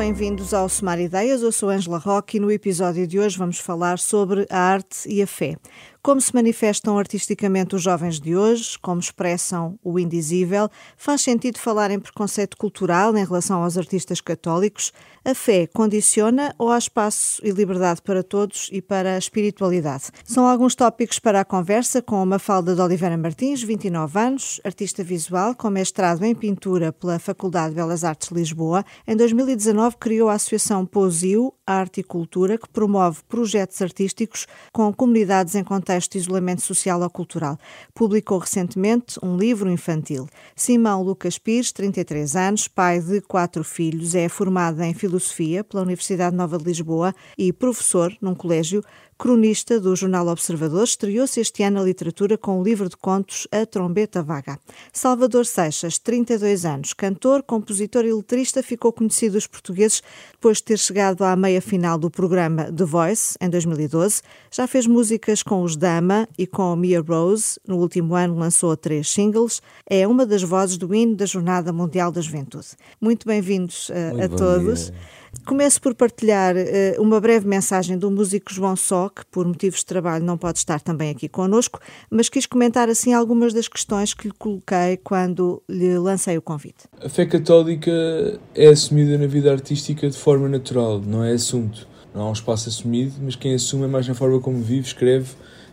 bem-vindos ao Somar Ideias. Eu sou Angela Roque e no episódio de hoje vamos falar sobre a arte e a fé. Como se manifestam artisticamente os jovens de hoje, como expressam o indizível, faz sentido falar em preconceito cultural em relação aos artistas católicos? A fé condiciona ou há espaço e liberdade para todos e para a espiritualidade? São alguns tópicos para a conversa com a Mafalda de Oliveira Martins, 29 anos, artista visual com mestrado em pintura pela Faculdade de Belas Artes de Lisboa. Em 2019 criou a Associação Posio, Arte e Cultura, que promove projetos artísticos com comunidades em contexto de isolamento social ou cultural. Publicou recentemente um livro infantil. Simão Lucas Pires, 33 anos, pai de quatro filhos, é formado em Filosofia pela Universidade Nova de Lisboa e professor num colégio Cronista do Jornal Observador, estreou-se este ano na literatura com o livro de contos A Trombeta Vaga. Salvador Seixas, 32 anos, cantor, compositor e letrista, ficou conhecido dos portugueses depois de ter chegado à meia final do programa The Voice, em 2012. Já fez músicas com os Dama e com Mia Rose. No último ano lançou três singles. É uma das vozes do hino da Jornada Mundial da Juventude. Muito bem-vindos uh, a todos. Dia. Começo por partilhar uh, uma breve mensagem do músico João Só, que por motivos de trabalho não pode estar também aqui connosco, mas quis comentar assim algumas das questões que lhe coloquei quando lhe lancei o convite. A fé católica é assumida na vida artística de forma natural, não é assunto. Não há um espaço assumido, mas quem assume é mais na forma como vive, escreve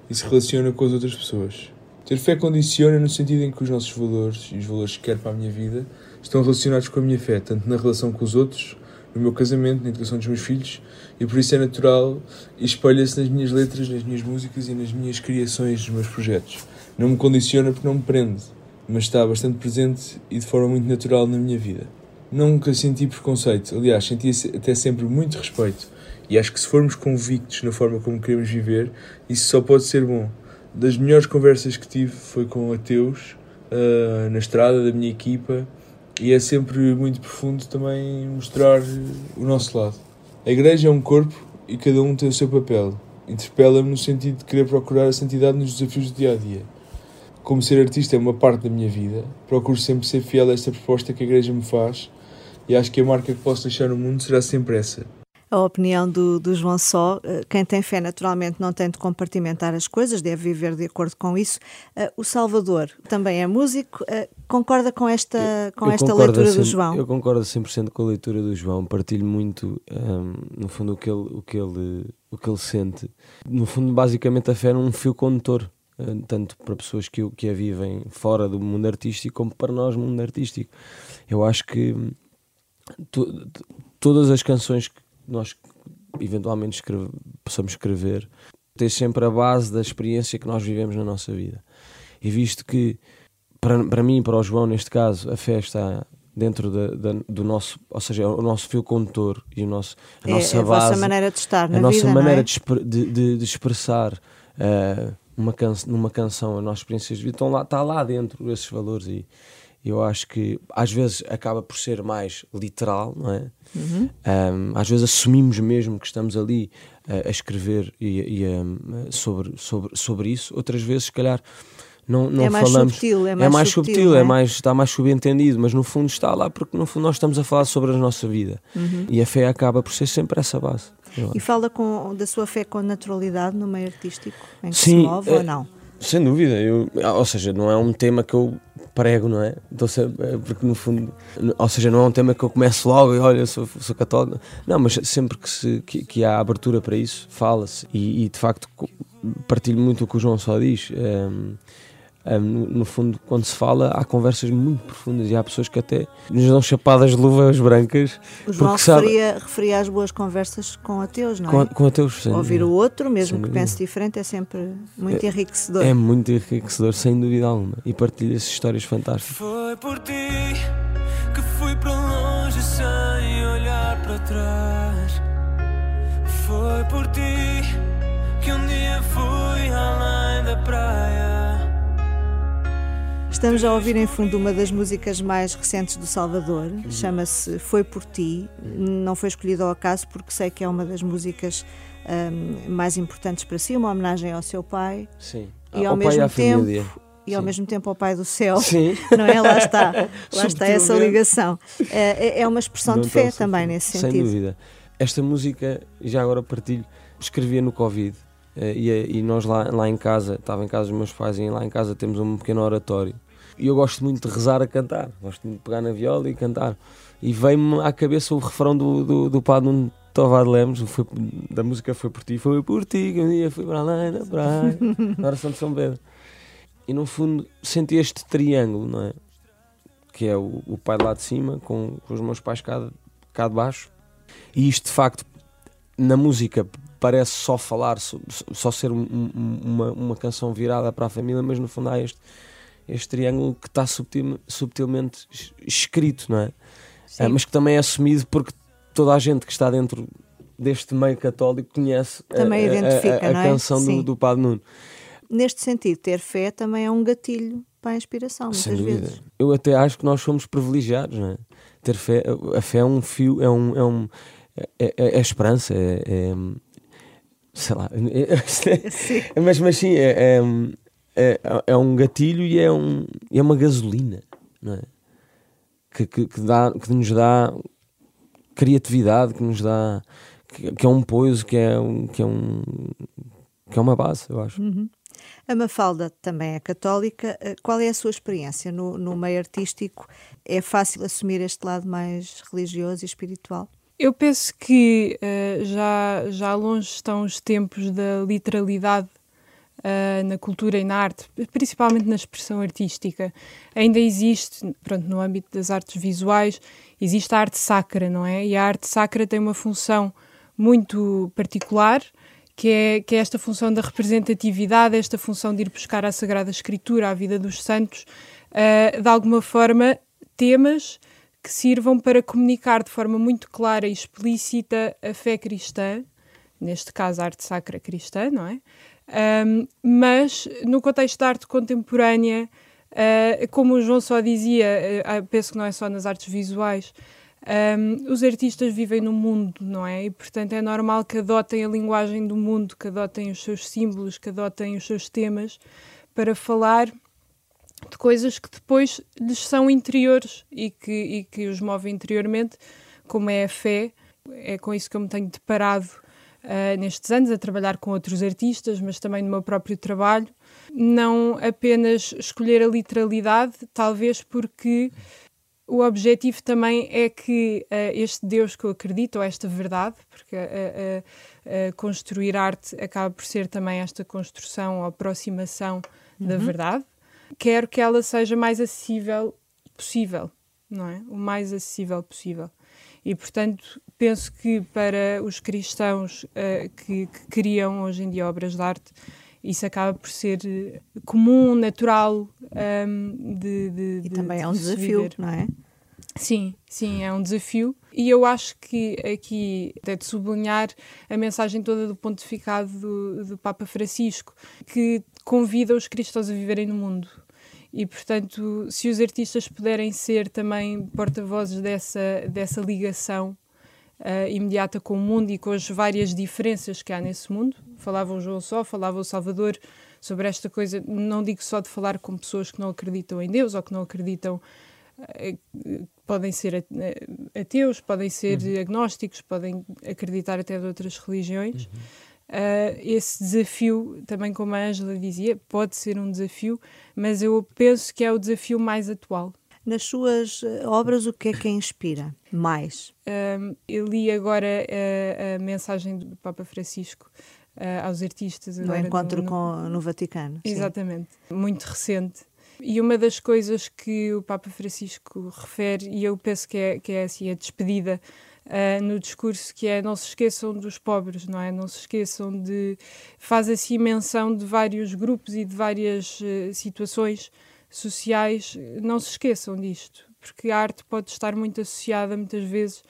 e se relaciona com as outras pessoas. Ter fé condiciona no sentido em que os nossos valores e os valores que quero para a minha vida estão relacionados com a minha fé, tanto na relação com os outros no meu casamento, na educação dos meus filhos, e por isso é natural e espelha-se nas minhas letras, nas minhas músicas e nas minhas criações, nos meus projetos. Não me condiciona porque não me prende, mas está bastante presente e de forma muito natural na minha vida. Nunca senti preconceito, aliás, senti até sempre muito respeito. E acho que se formos convictos na forma como queremos viver, isso só pode ser bom. Das melhores conversas que tive foi com ateus, uh, na estrada da minha equipa, e é sempre muito profundo também mostrar o nosso lado. A igreja é um corpo e cada um tem o seu papel. Interpela-me no sentido de querer procurar a santidade nos desafios do dia a dia. Como ser artista é uma parte da minha vida, procuro sempre ser fiel a esta proposta que a igreja me faz e acho que a marca que posso deixar no mundo será sempre essa a opinião do, do, João Só. Eh, quem tem fé, naturalmente, não tem de compartimentar as coisas, deve viver de acordo com isso. Eh, o Salvador também é músico. Eh, concorda com esta, com esta leitura do João? Eu concordo 100% com a leitura do João. Partilho muito, um, ehm, no fundo, o que, ele, o, que ele, o que ele sente. No fundo, basicamente, a fé é um fio condutor. Tanto para pessoas que, que a vivem fora do mundo artístico, como para nós, mundo artístico. Eu acho que tu, todas as canções que nós eventualmente escreve, possamos escrever, tem sempre a base da experiência que nós vivemos na nossa vida. E visto que, para, para mim para o João, neste caso, a fé está dentro da, da, do nosso, ou seja, o nosso fio condutor e o nosso, a é, nossa a base, a vossa maneira de estar na a nossa vida, maneira é? de, de, de, expressar uh, uma can numa canção as nossas experiências de vida, estão lá, está lá dentro esses valores e, eu acho que às vezes acaba por ser mais literal, não é? Uhum. Um, às vezes assumimos mesmo que estamos ali a, a escrever e, e um, sobre, sobre, sobre isso, outras vezes, se calhar. Não, não é mais falamos, subtil, é mais, é mais subtil, subtil é? é? mais, está mais subentendido, mas no fundo está lá porque no fundo nós estamos a falar sobre a nossa vida uhum. e a fé acaba por ser sempre essa base. E fala com, da sua fé com naturalidade no meio artístico, em que Sim, se move é, ou não? Sem dúvida, eu, ou seja, não é um tema que eu prego, não é? Então, porque no fundo, ou seja, não é um tema que eu começo logo e olha, sou, sou católico. Não, mas sempre que, se, que, que há abertura para isso, fala-se. E, e, de facto partilho muito o que o João só diz. Um, ehm, um, no, fundo, quando se fala, há conversas muito profundas e há pessoas que até nos dão chapadas de luvas brancas. O João referia, sabe... referia às boas conversas com ateus, não é? Com, com ateus, sim. Ouvir o outro, mesmo que pense diferente, é sempre muito é, enriquecedor. É muito enriquecedor, sem dúvida alguma. E partilha essas histórias fantásticas. Foi por ti que fui para longe sem olhar para trás. Foi por ti que um dia fui além da praia. Estamos a ouvir em fundo uma das músicas mais recentes do Salvador, chama-se Foi por Ti. Não foi escolhido ao acaso porque sei que é uma das músicas um, mais importantes para si, uma homenagem ao seu pai. Sim. E ao, ao mesmo tempo e ao mesmo tempo ao Pai do Céu. Sim. Não é? Lá está, lá está essa ligação. É, é uma expressão Não de fé também nesse Sem sentido. dúvida. Esta música, já agora partilho, escrevia no Covid. Eh, E, e nós lá, lá em casa, estava em casa dos meus pais, e lá em casa temos um pequeno oratório. E eu gosto muito de rezar a cantar, gosto muito de pegar na viola e cantar. E veio-me à cabeça o refrão do, do, do Padre Nuno Tovar Lemos, foi, da música Foi por ti, foi por ti que um dia fui para além da praia, na oração de São Pedro. E no fundo senti este triângulo, não é? Que é o, o pai lá de cima com, com os meus pais cá, cá de baixo. E isto de facto, na música, parece só falar, só, ser um- um- uma, uma canção virada para a família, mas no fundo há este, este triângulo que está subtil- subtilmente es- escrito, não é? Ah, mas que também é assumido porque toda a gente que está dentro deste meio católico conhece a- Também a, a- a, não é? canção Sim. do, do Padre Nuno. Neste sentido, ter fé também é um gatilho para a inspiração, muitas dúvida. vezes. Eu até acho que nós somos privilegiados, não é? Ter fé, a fé é um fio, é um. É, um, é, é- é esperança, é, é- sei lá, mas, mas sim, é, é, é, é um gatilho e é, um, é uma gasolina, não é? Que, que, que dá, que nos dá criatividade, que nos dá. que, que é um poiso, que é, um, que, é um, que é uma base, eu acho. Uhum. A Mafalda também é católica. Eh, Qual é a sua experiência no, no meio artístico? É fácil assumir este lado mais religioso e espiritual? Eu penso que eh, já, já longe estão os tempos da literalidade eh, na cultura e na arte, principalmente na expressão artística. Ainda existe, pronto, no âmbito das artes visuais, existe a arte sacra, não é? E a arte sacra tem uma função muito particular, que é, que é esta função da representatividade, esta função de ir buscar à Sagrada Escritura, à vida dos santos, eh, de alguma forma, temas que sirvam para comunicar de forma muito clara e explícita a fé cristã, neste caso a arte sacra cristã, não é? Ahm, mas no contexto da arte contemporânea, ah, como o João só dizia, ah, penso que não é só nas artes visuais, ahm, os artistas vivem no mundo, não é? E portanto é normal que adotem a linguagem do mundo, que adotem os seus símbolos, que adotem os seus temas para falar de coisas que depois lhes são interiores e que, e que os movem interiormente, como é a fé. É com isso que eu me tenho deparado ah, nestes anos, a trabalhar com outros artistas, mas também no meu próprio trabalho. Não apenas escolher a literalidade, talvez porque o objetivo também é que ah, este Deus que eu acredito, ou esta verdade, porque ah, ah, construir arte acaba por ser também esta construção ou aproximação da verdade, quero que ela seja mais acessível possível, não é? O mais acessível possível. E, portanto, penso que para os cristãos eh, que, que criam hoje em dia obras de arte, isso acaba por ser eh, comum, natural ahm, de, de- E de- também é um de se desafio, viver. não é? Sim, sim, é um desafio. E eu acho que aqui é de sublinhar a mensagem toda do pontificado do, do Papa Francisco, que convida os cristãos a viverem no mundo. E, portanto, se os artistas puderem ser também porta-vozes dessa, dessa ligação ah, imediata com o mundo e com as várias diferenças que há nesse mundo, falava o João Só, falava o Salvador sobre esta coisa, não digo só de falar com pessoas que não acreditam em Deus ou que não acreditam podem ser eh, ateus, podem ser agnósticos, podem acreditar até de outras religiões. Ah, esse desafio, também como a Ângela dizia, pode ser um desafio, mas eu penso que é o desafio mais atual. Nas suas eh, obras, o que é que a inspira mais? Um, eu li agora a, a mensagem do Papa Francisco ah, aos artistas. No encontro no- com, no Vaticano. sim. Exatamente, muito recente. E uma das coisas que o Papa Francisco refere, e eu penso que é, que é assim, a despedida ah, no discurso, que é não se esqueçam dos pobres, não é? Não se esqueçam de. faz assim menção de vários grupos e de várias eh, situações sociais, não se esqueçam disto, porque a arte pode estar muito associada muitas vezes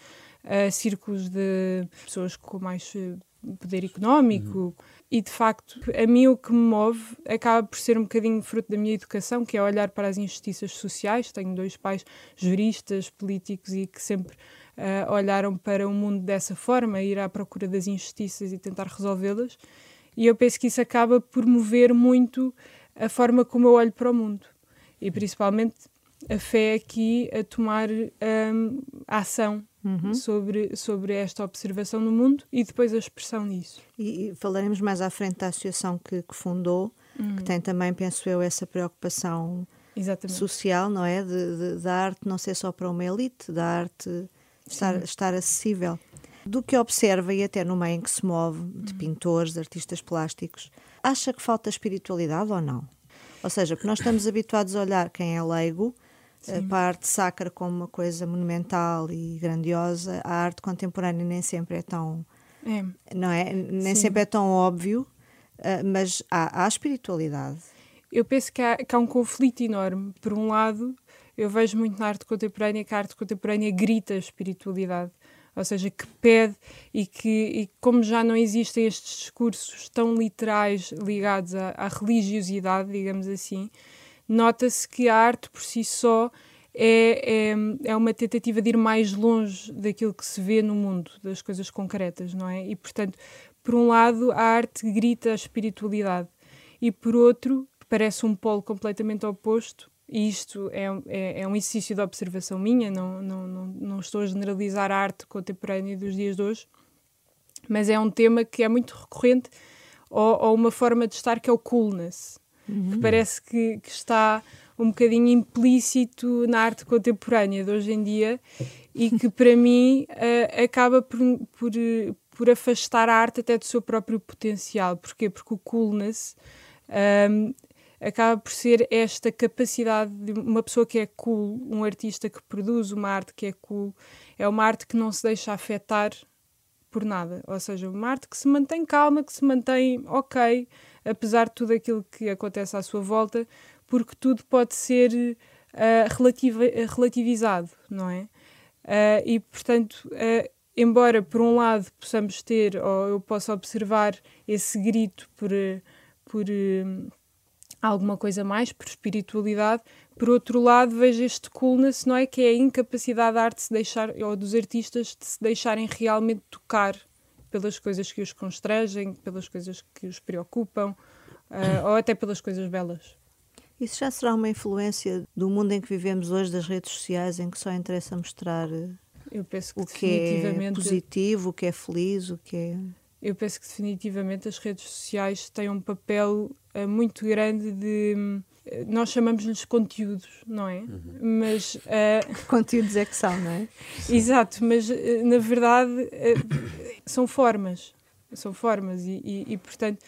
a círculos de pessoas com mais eh, poder económico. E de facto, a mim o que me move acaba por ser um bocadinho fruto da minha educação, que é olhar para as injustiças sociais. Tenho dois pais juristas, políticos e que sempre ah, olharam para o mundo dessa forma, ir à procura das injustiças e tentar resolvê-las. E eu penso que isso acaba por mover muito a forma como eu olho para o mundo. E principalmente a fé aqui a tomar um, ação uhum. sobre, sobre esta observação no mundo e depois a expressão disso. E, e falaremos mais à frente da associação que, que fundou, uhum. que tem também, penso eu, essa preocupação Exatamente. social, não é? De, de, da arte não ser só para uma elite, da arte estar, estar acessível. Do que observa e até no meio em que se move, de uhum. pintores, de artistas plásticos, acha que falta espiritualidade ou não? Ou seja, porque nós estamos habituados a olhar quem é leigo Sim. para a arte sacra como uma coisa monumental e grandiosa, a arte contemporânea nem sempre é tão. É. Não é? Nem Sim. sempre é tão óbvio, uh, mas há, há espiritualidade. Eu penso que há, que há um conflito enorme. Por um lado, eu vejo muito na arte contemporânea que a arte contemporânea grita a espiritualidade ou seja, que pede e que, e como já não existem estes discursos tão literais ligados à, à religiosidade, digamos assim, nota-se que a arte por si só é, é, é, uma tentativa de ir mais longe daquilo que se vê no mundo, das coisas concretas, não é? E, portanto, por um lado, a arte grita a espiritualidade, e por outro, parece um polo completamente oposto, e isto é, é, é, um exercício de observação minha, não, não, não, não estou a generalizar a arte contemporânea dos dias de hoje, mas é um tema que é muito recorrente, ou, ou uma forma de estar que é o coolness, uhum. que parece que, que, está um bocadinho implícito na arte contemporânea de hoje em dia e que para mim uh, acaba por, por, por afastar a arte até do seu próprio potencial. Porquê? Porque o coolness um, acaba por ser esta capacidade de uma pessoa que é cool, um artista que produz uma arte que é cool, é uma arte que não se deixa afetar por nada. Ou seja, uma arte que se mantém calma, que se mantém ok, apesar de tudo aquilo que acontece à sua volta, porque tudo pode ser uh, relativa, relativizado, não é? Uh, e, portanto, uh, embora por um lado possamos ter, ou eu possa observar esse grito por, por alguma coisa mais, por espiritualidade, por outro lado vejo este coolness, não é? Que é a incapacidade da arte se deixar, ou dos artistas de se deixarem realmente tocar pelas coisas que os constrangem, pelas coisas que os preocupam, uh, ou até pelas coisas belas. Isso já será uma influência do mundo em que vivemos hoje, das redes sociais, em que só interessa mostrar que o que é positivo, o que é feliz, o que é. Eu penso que definitivamente as redes sociais têm um papel uh, muito grande de. Uh, nós chamamos-lhes conteúdos, não é? Uhum. Mas. Uh, conteúdos é que são, não é? Exato, mas na verdade são formas. São formas e, e, e, portanto,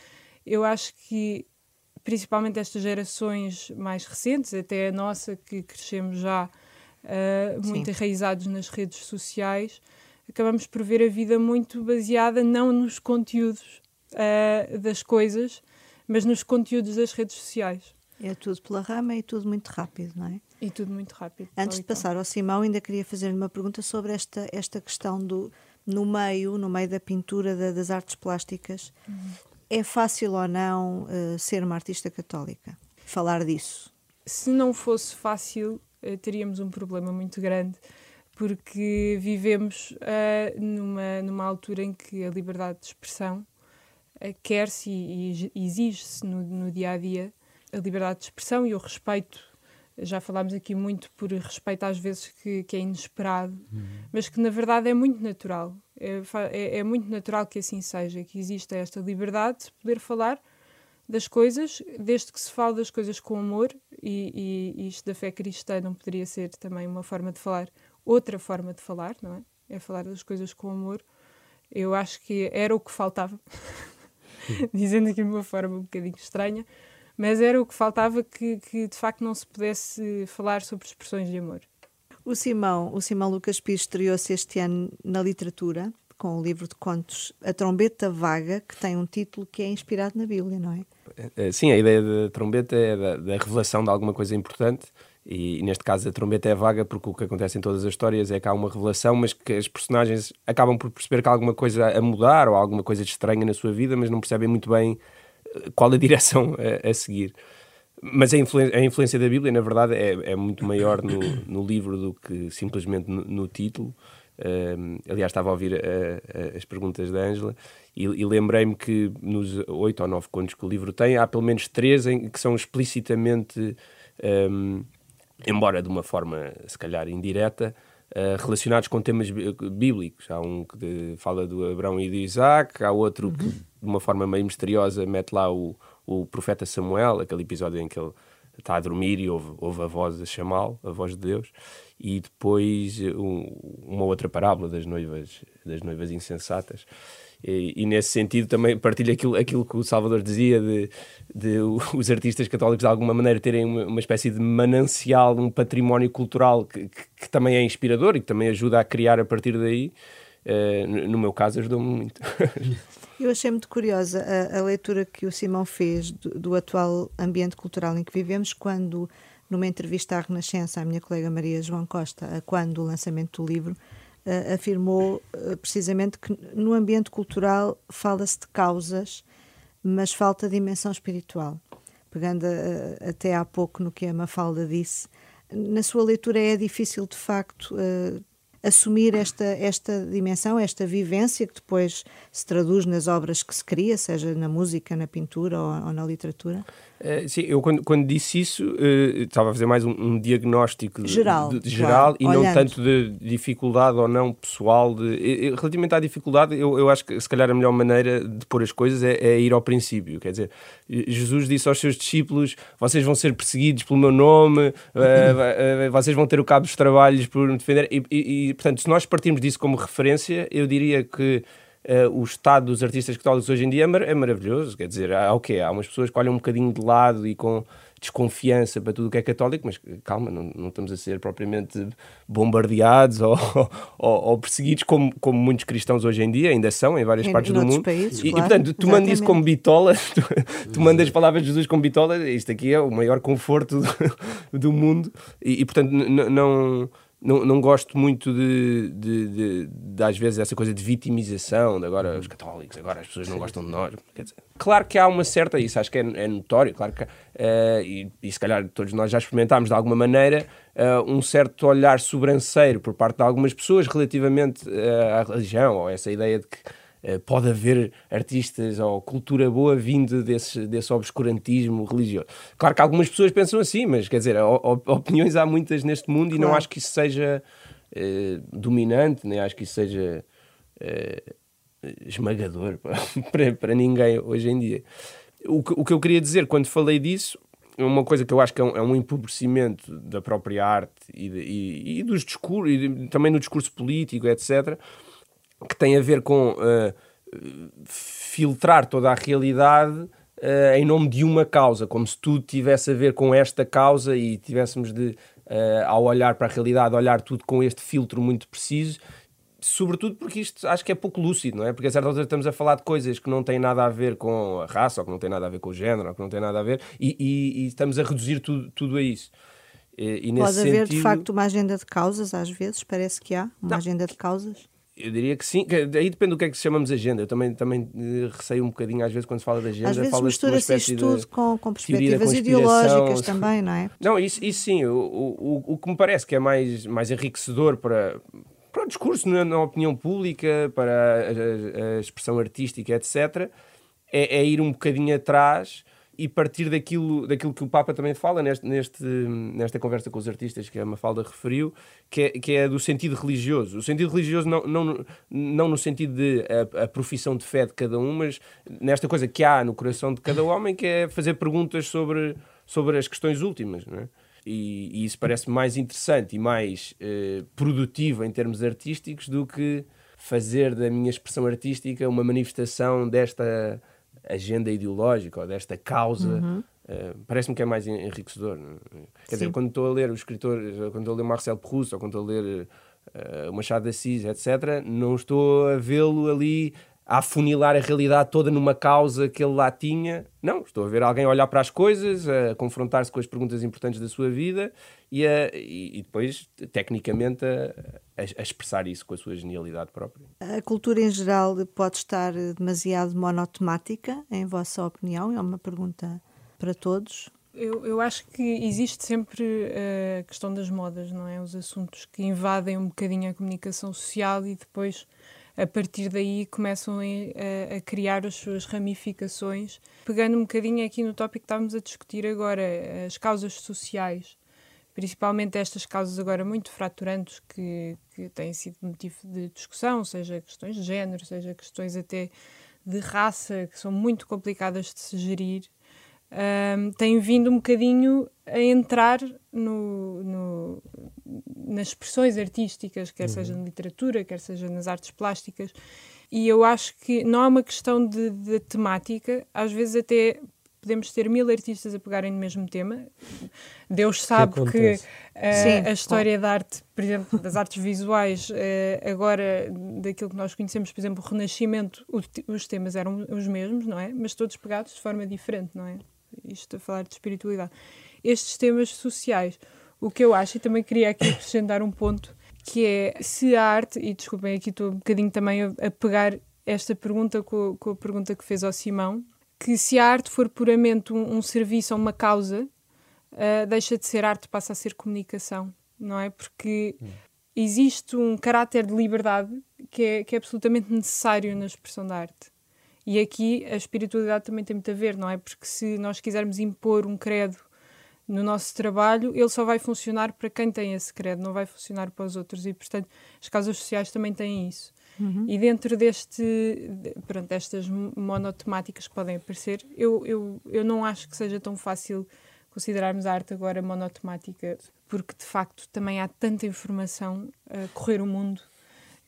eu acho que principalmente estas gerações mais recentes, até a nossa, que crescemos já muito Sim. enraizados nas redes sociais, acabamos por ver a vida muito baseada não nos conteúdos uh, das coisas, mas nos conteúdos das redes sociais. É tudo pela rama e tudo muito rápido, não é? E tudo muito rápido. Antes de passar ao Simão, ainda queria fazer-lhe uma pergunta sobre esta, esta questão do no meio, no meio da pintura, da, das artes plásticas. Uhum. É fácil ou não uh, ser uma artista católica? Falar disso? Se não fosse fácil, uh, teríamos um problema muito grande porque vivemos uh, numa, numa altura em que a liberdade de expressão quer-se e, e exige-se no, no, dia a dia a liberdade de expressão e o respeito. Já falámos aqui muito por respeito às vezes que, que é inesperado, uhum. mas que na verdade é muito natural. É, é, é, muito natural que assim seja, que exista esta liberdade de poder falar das coisas, desde que se fale das coisas com amor, e, e, e isto da fé cristã não poderia ser também uma forma de falar outra forma de falar, não é? É falar das coisas com amor. Eu acho que era o que faltava, dizendo aqui de uma forma um bocadinho estranha, mas era o que faltava que, que de facto não se pudesse falar sobre expressões de amor. O Simão, o Simão Lucas Pires estreou-se este ano na literatura com o livro de contos A Trombeta Vaga, que tem um título que é inspirado na Bíblia, não é? é, é sim, a ideia da trombeta é da, da revelação de alguma coisa importante e, e, neste caso a trombeta é vaga porque o que acontece em todas as histórias é que há uma revelação, mas que as personagens acabam por perceber que há alguma coisa a mudar ou alguma coisa de estranha na sua vida, mas não percebem muito bem qual a direção a, a seguir. Mas a, a, influência da Bíblia, na verdade, é, é muito maior no, no, livro do que simplesmente no, no título. Uh, aliás, estava a ouvir uh, as perguntas da Ângela e, e lembrei-me que nos oito ou nove contos que o livro tem, há pelo menos três em, que são explicitamente, um, embora de uma forma se calhar indireta, uh, relacionados com temas bíblicos. Há um que fala do Abraão e de Isaac, há outro uhum. que, de uma forma meio misteriosa, mete lá o, o profeta Samuel, aquele episódio em que ele está a dormir e ouve, ouve a voz a chamá-lo, a voz de Deus, e depois um, uma outra parábola das noivas, das noivas insensatas. E, e, nesse sentido também partilho aquilo, aquilo que o Salvador dizia de, de os artistas católicos de alguma maneira terem uma, uma espécie de manancial, um património cultural que, que, que, também é inspirador e que também ajuda a criar a partir daí. Uh, no meu caso ajudou-me muito. Eu achei muito curiosa a, a leitura que o Simão fez do, do, atual ambiente cultural em que vivemos, quando, numa entrevista à Renascença, a minha colega Maria João Costa, quando o lançamento do livro, uh, afirmou uh, precisamente que no ambiente cultural fala-se de causas, mas falta dimensão espiritual. Pegando uh, até há pouco no que a Mafalda disse, na sua leitura é difícil de facto assumir esta, esta dimensão, esta vivência que depois se traduz nas obras que se cria, seja na música, na pintura ou, ou na literatura? Uh, sim, eu quando, quando disse isso uh, estava a fazer mais um, um diagnóstico geral, de, de, geral claro, e olhando. não tanto de dificuldade ou não pessoal. De, relativamente à dificuldade, eu, eu acho que se calhar a melhor maneira de pôr as coisas é, é, ir ao princípio. Quer dizer, Jesus disse aos seus discípulos: vocês vão ser perseguidos pelo meu nome, uh, vocês vão ter o cabo dos trabalhos por me defender. E, e, e, portanto, se nós partirmos disso como referência, eu diria que Uh, o estado dos artistas católicos hoje em dia é, mar é, maravilhoso. Quer dizer, há o quê? Há umas pessoas que olham um bocadinho de lado e com desconfiança para tudo o que é católico, mas calma, não, não estamos a ser propriamente bombardeados ou, ou, ou, perseguidos como, como muitos cristãos hoje em dia ainda são em várias em, partes do mundo. Países, e, claro, e, portanto, tomando isso como bitola, tu, tu mandas as palavras de Jesus como bitola, isto aqui é o maior conforto do, do mundo e, e portanto, não não, não gosto muito de, de, de, de, às vezes, essa coisa de vitimização, de agora os católicos, agora as pessoas não gostam de nós. Dizer, claro que há uma certa, isso acho que é, é notório, claro que, uh, e, e, se calhar todos nós já experimentámos de alguma maneira, uh, um certo olhar sobranceiro por parte de algumas pessoas relativamente uh, à religião, ou essa ideia de que pode haver artistas ou cultura boa vindo desse, desse obscurantismo religioso. Claro que algumas pessoas pensam assim, mas quer dizer, opiniões há muitas neste mundo claro. e não acho que isso seja eh, dominante, nem acho que isso seja eh, esmagador para, para ninguém hoje em dia. O que, o que eu queria dizer quando falei disso é uma coisa que eu acho que é um, é um empobrecimento da própria arte e, de, e, e dos discursos, e também no discurso político, etc que tem a ver com uh, filtrar toda a realidade uh, em nome de uma causa, como se tudo tivesse a ver com esta causa e tivéssemos de, uh, ao olhar para a realidade, olhar tudo com este filtro muito preciso. Sobretudo porque isto acho que é pouco lúcido, não é? Porque a certa altura estamos a falar de coisas que não têm nada a ver com a raça, ou que não têm nada a ver com o género, ou que não têm nada a ver, e, e, e estamos a reduzir tudo, tudo a isso. E, Pode haver, sentido... de facto, uma agenda de causas, às vezes, parece que há uma não. agenda de causas. Eu diria que sim, aí depende do que é que chamamos agenda. Eu também, também eh, receio um bocadinho, às vezes, quando se fala de agenda. Às vezes mistura-se isto tudo com, com perspectivas ideológicas também, não é? Não, isso, isso sim. O, o, o que me parece que é mais, mais enriquecedor para, para o discurso na, na opinião pública, para a, a, a expressão artística, etc., é, é, ir um bocadinho atrás e partir daquilo, daquilo que o Papa também fala neste, neste, nesta conversa com os artistas que a Mafalda referiu, que é, que é do sentido religioso. O sentido religioso não, não, não no sentido de a, a, profissão de fé de cada um, mas nesta coisa que há no coração de cada homem, que é fazer perguntas sobre, sobre as questões últimas. Não é? e, e, isso parece mais interessante e mais eh, produtivo em termos artísticos do que fazer da minha expressão artística uma manifestação desta agenda ideológica ou desta causa. Uhum. Uh, Parece-me que é mais enriquecedor. É? Quer dizer, quando estou a ler o escritor, quando estou a ler Marcel Proust ou quando estou a ler uh, Machado de Assis, etc., não estou a vê-lo ali a afunilar a realidade toda numa causa que ele lá tinha. Não, estou a ver alguém olhar para as coisas, a confrontar-se com as perguntas importantes da sua vida e, a, e, e depois, tecnicamente, a, a, expressar isso com a sua genialidade própria. A cultura em geral pode estar demasiado monotemática, em vossa opinião? É uma pergunta para todos. Eu, eu acho que existe sempre a questão das modas, não é? Os assuntos que invadem um bocadinho a comunicação social e depois, a partir daí, começam a, a criar as suas ramificações. Pegando um bocadinho aqui no tópico que estávamos a discutir agora, as causas sociais, principalmente estas causas agora muito fraturantes que, que têm sido motivo de discussão, seja questões de género, seja questões até de raça, que são muito complicadas de se gerir um, tem vindo um bocadinho a entrar no, no nas expressões artísticas, quer uhum. seja na literatura, quer seja nas artes plásticas. E eu acho que não é uma questão de, de temática, às vezes até podemos ter mil artistas a pegarem no mesmo tema. Deus sabe que, que uh, Sim, a história da arte, por exemplo, das artes visuais, uh, agora daquilo que nós conhecemos, por exemplo, o Renascimento, o, os temas eram os mesmos, não é? Mas todos pegados de forma diferente, não é? isto a falar de espiritualidade, estes temas sociais. O que eu acho, e também queria aqui acrescentar um ponto, que é se a arte, e desculpem, aqui estou um bocadinho também a, a pegar esta pergunta com, com, a pergunta que fez ao Simão, que se a arte for puramente um, um serviço a uma causa, uh, deixa de ser arte, passa a ser comunicação, não é? Porque existe um caráter de liberdade que é, que é absolutamente necessário na expressão da arte. E aqui a espiritualidade também tem muito a ver, não é? Porque se nós quisermos impor um credo no nosso trabalho, ele só vai funcionar para quem tem esse credo, não vai funcionar para os outros. E, portanto, as causas sociais também têm isso. Uhum. E dentro deste, pronto, destas monotemáticas que podem aparecer, eu, eu, eu não acho que seja tão fácil considerarmos a arte agora monotemática, porque de facto também há tanta informação a correr o mundo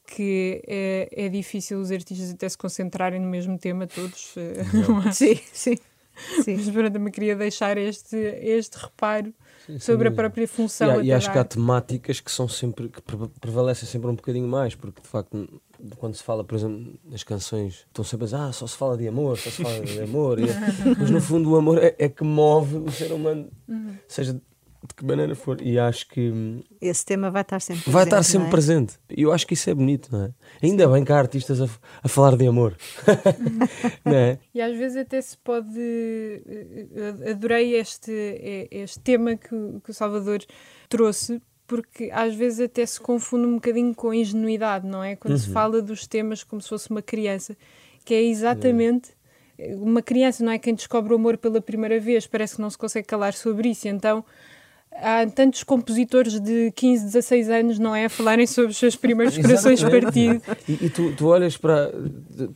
que é, é difícil os artistas até se concentrarem no mesmo tema todos. Eh, sim, sim. Sim. Mas pronto, também queria deixar este, este reparo sim, sobre a própria função. E, e acho que há temáticas que são sempre que prevalecem sempre um bocadinho mais, porque de facto, quando se fala, por exemplo, nas canções, estão sempre a dizer, ah, só se fala de amor, só se fala de amor. E, mas no fundo o amor é, é que move o ser humano, uhum. seja de que maneira for. E acho que. Esse tema vai estar sempre presente. Vai estar sempre é? presente. E eu acho que isso é bonito, não é? Ainda Sim. bem que há artistas a, a falar de amor. não é? E às vezes até se pode. Eh, adorei este, este tema que, que o Salvador trouxe, porque às vezes até se confunde um bocadinho com a ingenuidade, não é? Quando uhum. se fala dos temas como se fosse uma criança, que é exatamente. Uma criança não é quem descobre o amor pela primeira vez, parece que não se consegue calar sobre isso, então há tantos compositores de 15, 16 anos, não é? A falarem sobre os seus primeiros corações partidos. E, e tu, tu, olhas para.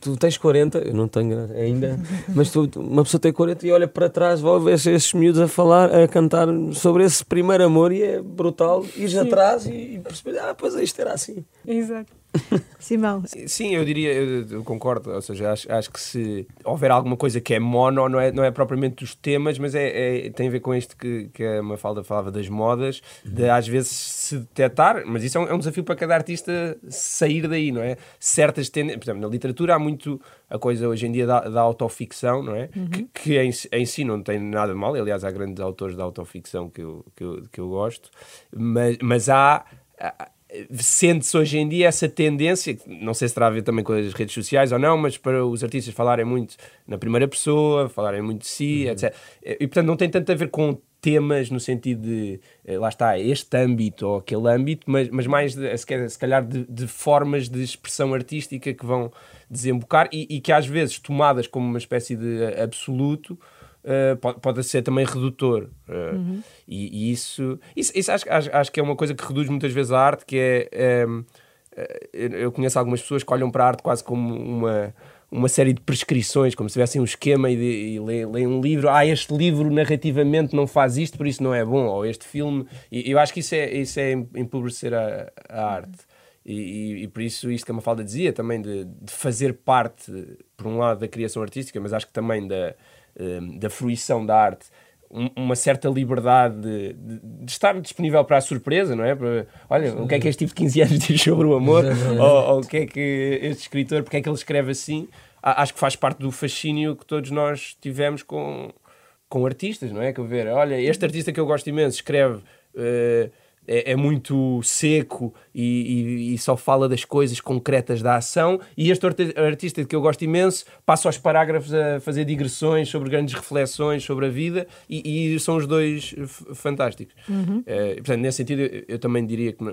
Tu tens 40, eu não tenho ainda, mas tu, uma pessoa tem 40 e olha para trás, vai ver esses miúdos a falar, a cantar sobre esse primeiro amor e é brutal ir atrás e, e perceber, ah, pois isto era assim. Exato. Simão. Sim, eu diria, eu, eu, concordo. Ou seja, acho, acho que se houver alguma coisa que é mono, não é, não é propriamente dos temas, mas é, é tem a ver com isto que, que a Mafalda falava das modas, de às vezes se detectar, mas isso é um, é um desafio para cada artista sair daí, não é? Certas tendências, por exemplo, na literatura há muito a coisa hoje em dia da, da autoficção, não é? Uhum. Que, que em, em, si não tem nada de mal, aliás, há grandes autores da autoficção que eu, que eu, que eu gosto, mas, mas há sente-se hoje em dia essa tendência, não sei se terá a ver também com as redes sociais ou não, mas para os artistas falarem muito na primeira pessoa, falarem muito de si, uhum. etc. E portanto não tem tanto a ver com temas no sentido de, eh, lá está, este âmbito ou aquele âmbito, mas, mas mais, de, se calhar, de, de, formas de expressão artística que vão desembocar e, e que às vezes, tomadas como uma espécie de absoluto, uh, pode, pode ser também redutor. Uh, uhum. e, e, isso, isso, isso acho, acho, acho, que é uma coisa que reduz muitas vezes a arte, que é. Um, ehm, eu conheço algumas pessoas que olham para a arte quase como uma uma série de prescrições, como se tivessem um esquema e, de, e leem, um livro. Ah, este livro narrativamente não faz isto, por isso não é bom. Ou este filme. E eu acho que isso é, isso é empobrecer a, a arte. E, e, e, por isso, isto que a Mafalda dizia, também de, de, fazer parte, por um lado, da criação artística, mas acho que também da, da fruição da arte, uma certa liberdade de, de, de, estar disponível para a surpresa, não é? Para, olha, Sim. o que é que este tipo de 15 anos diz sobre o amor? ou, ou, o que é que este escritor, porque é que ele escreve assim? Acho que faz parte do fascínio que todos nós tivemos com, com artistas, não é? Que ver, olha, este artista que eu gosto imenso escreve. Uh, é, é muito seco e, e, e, só fala das coisas concretas da ação. E este artista que eu gosto imenso passa aos parágrafos a fazer digressões sobre grandes reflexões sobre a vida e, e são os dois fantásticos. Uhum. Uh, portanto, nesse sentido, eu, eu, também diria que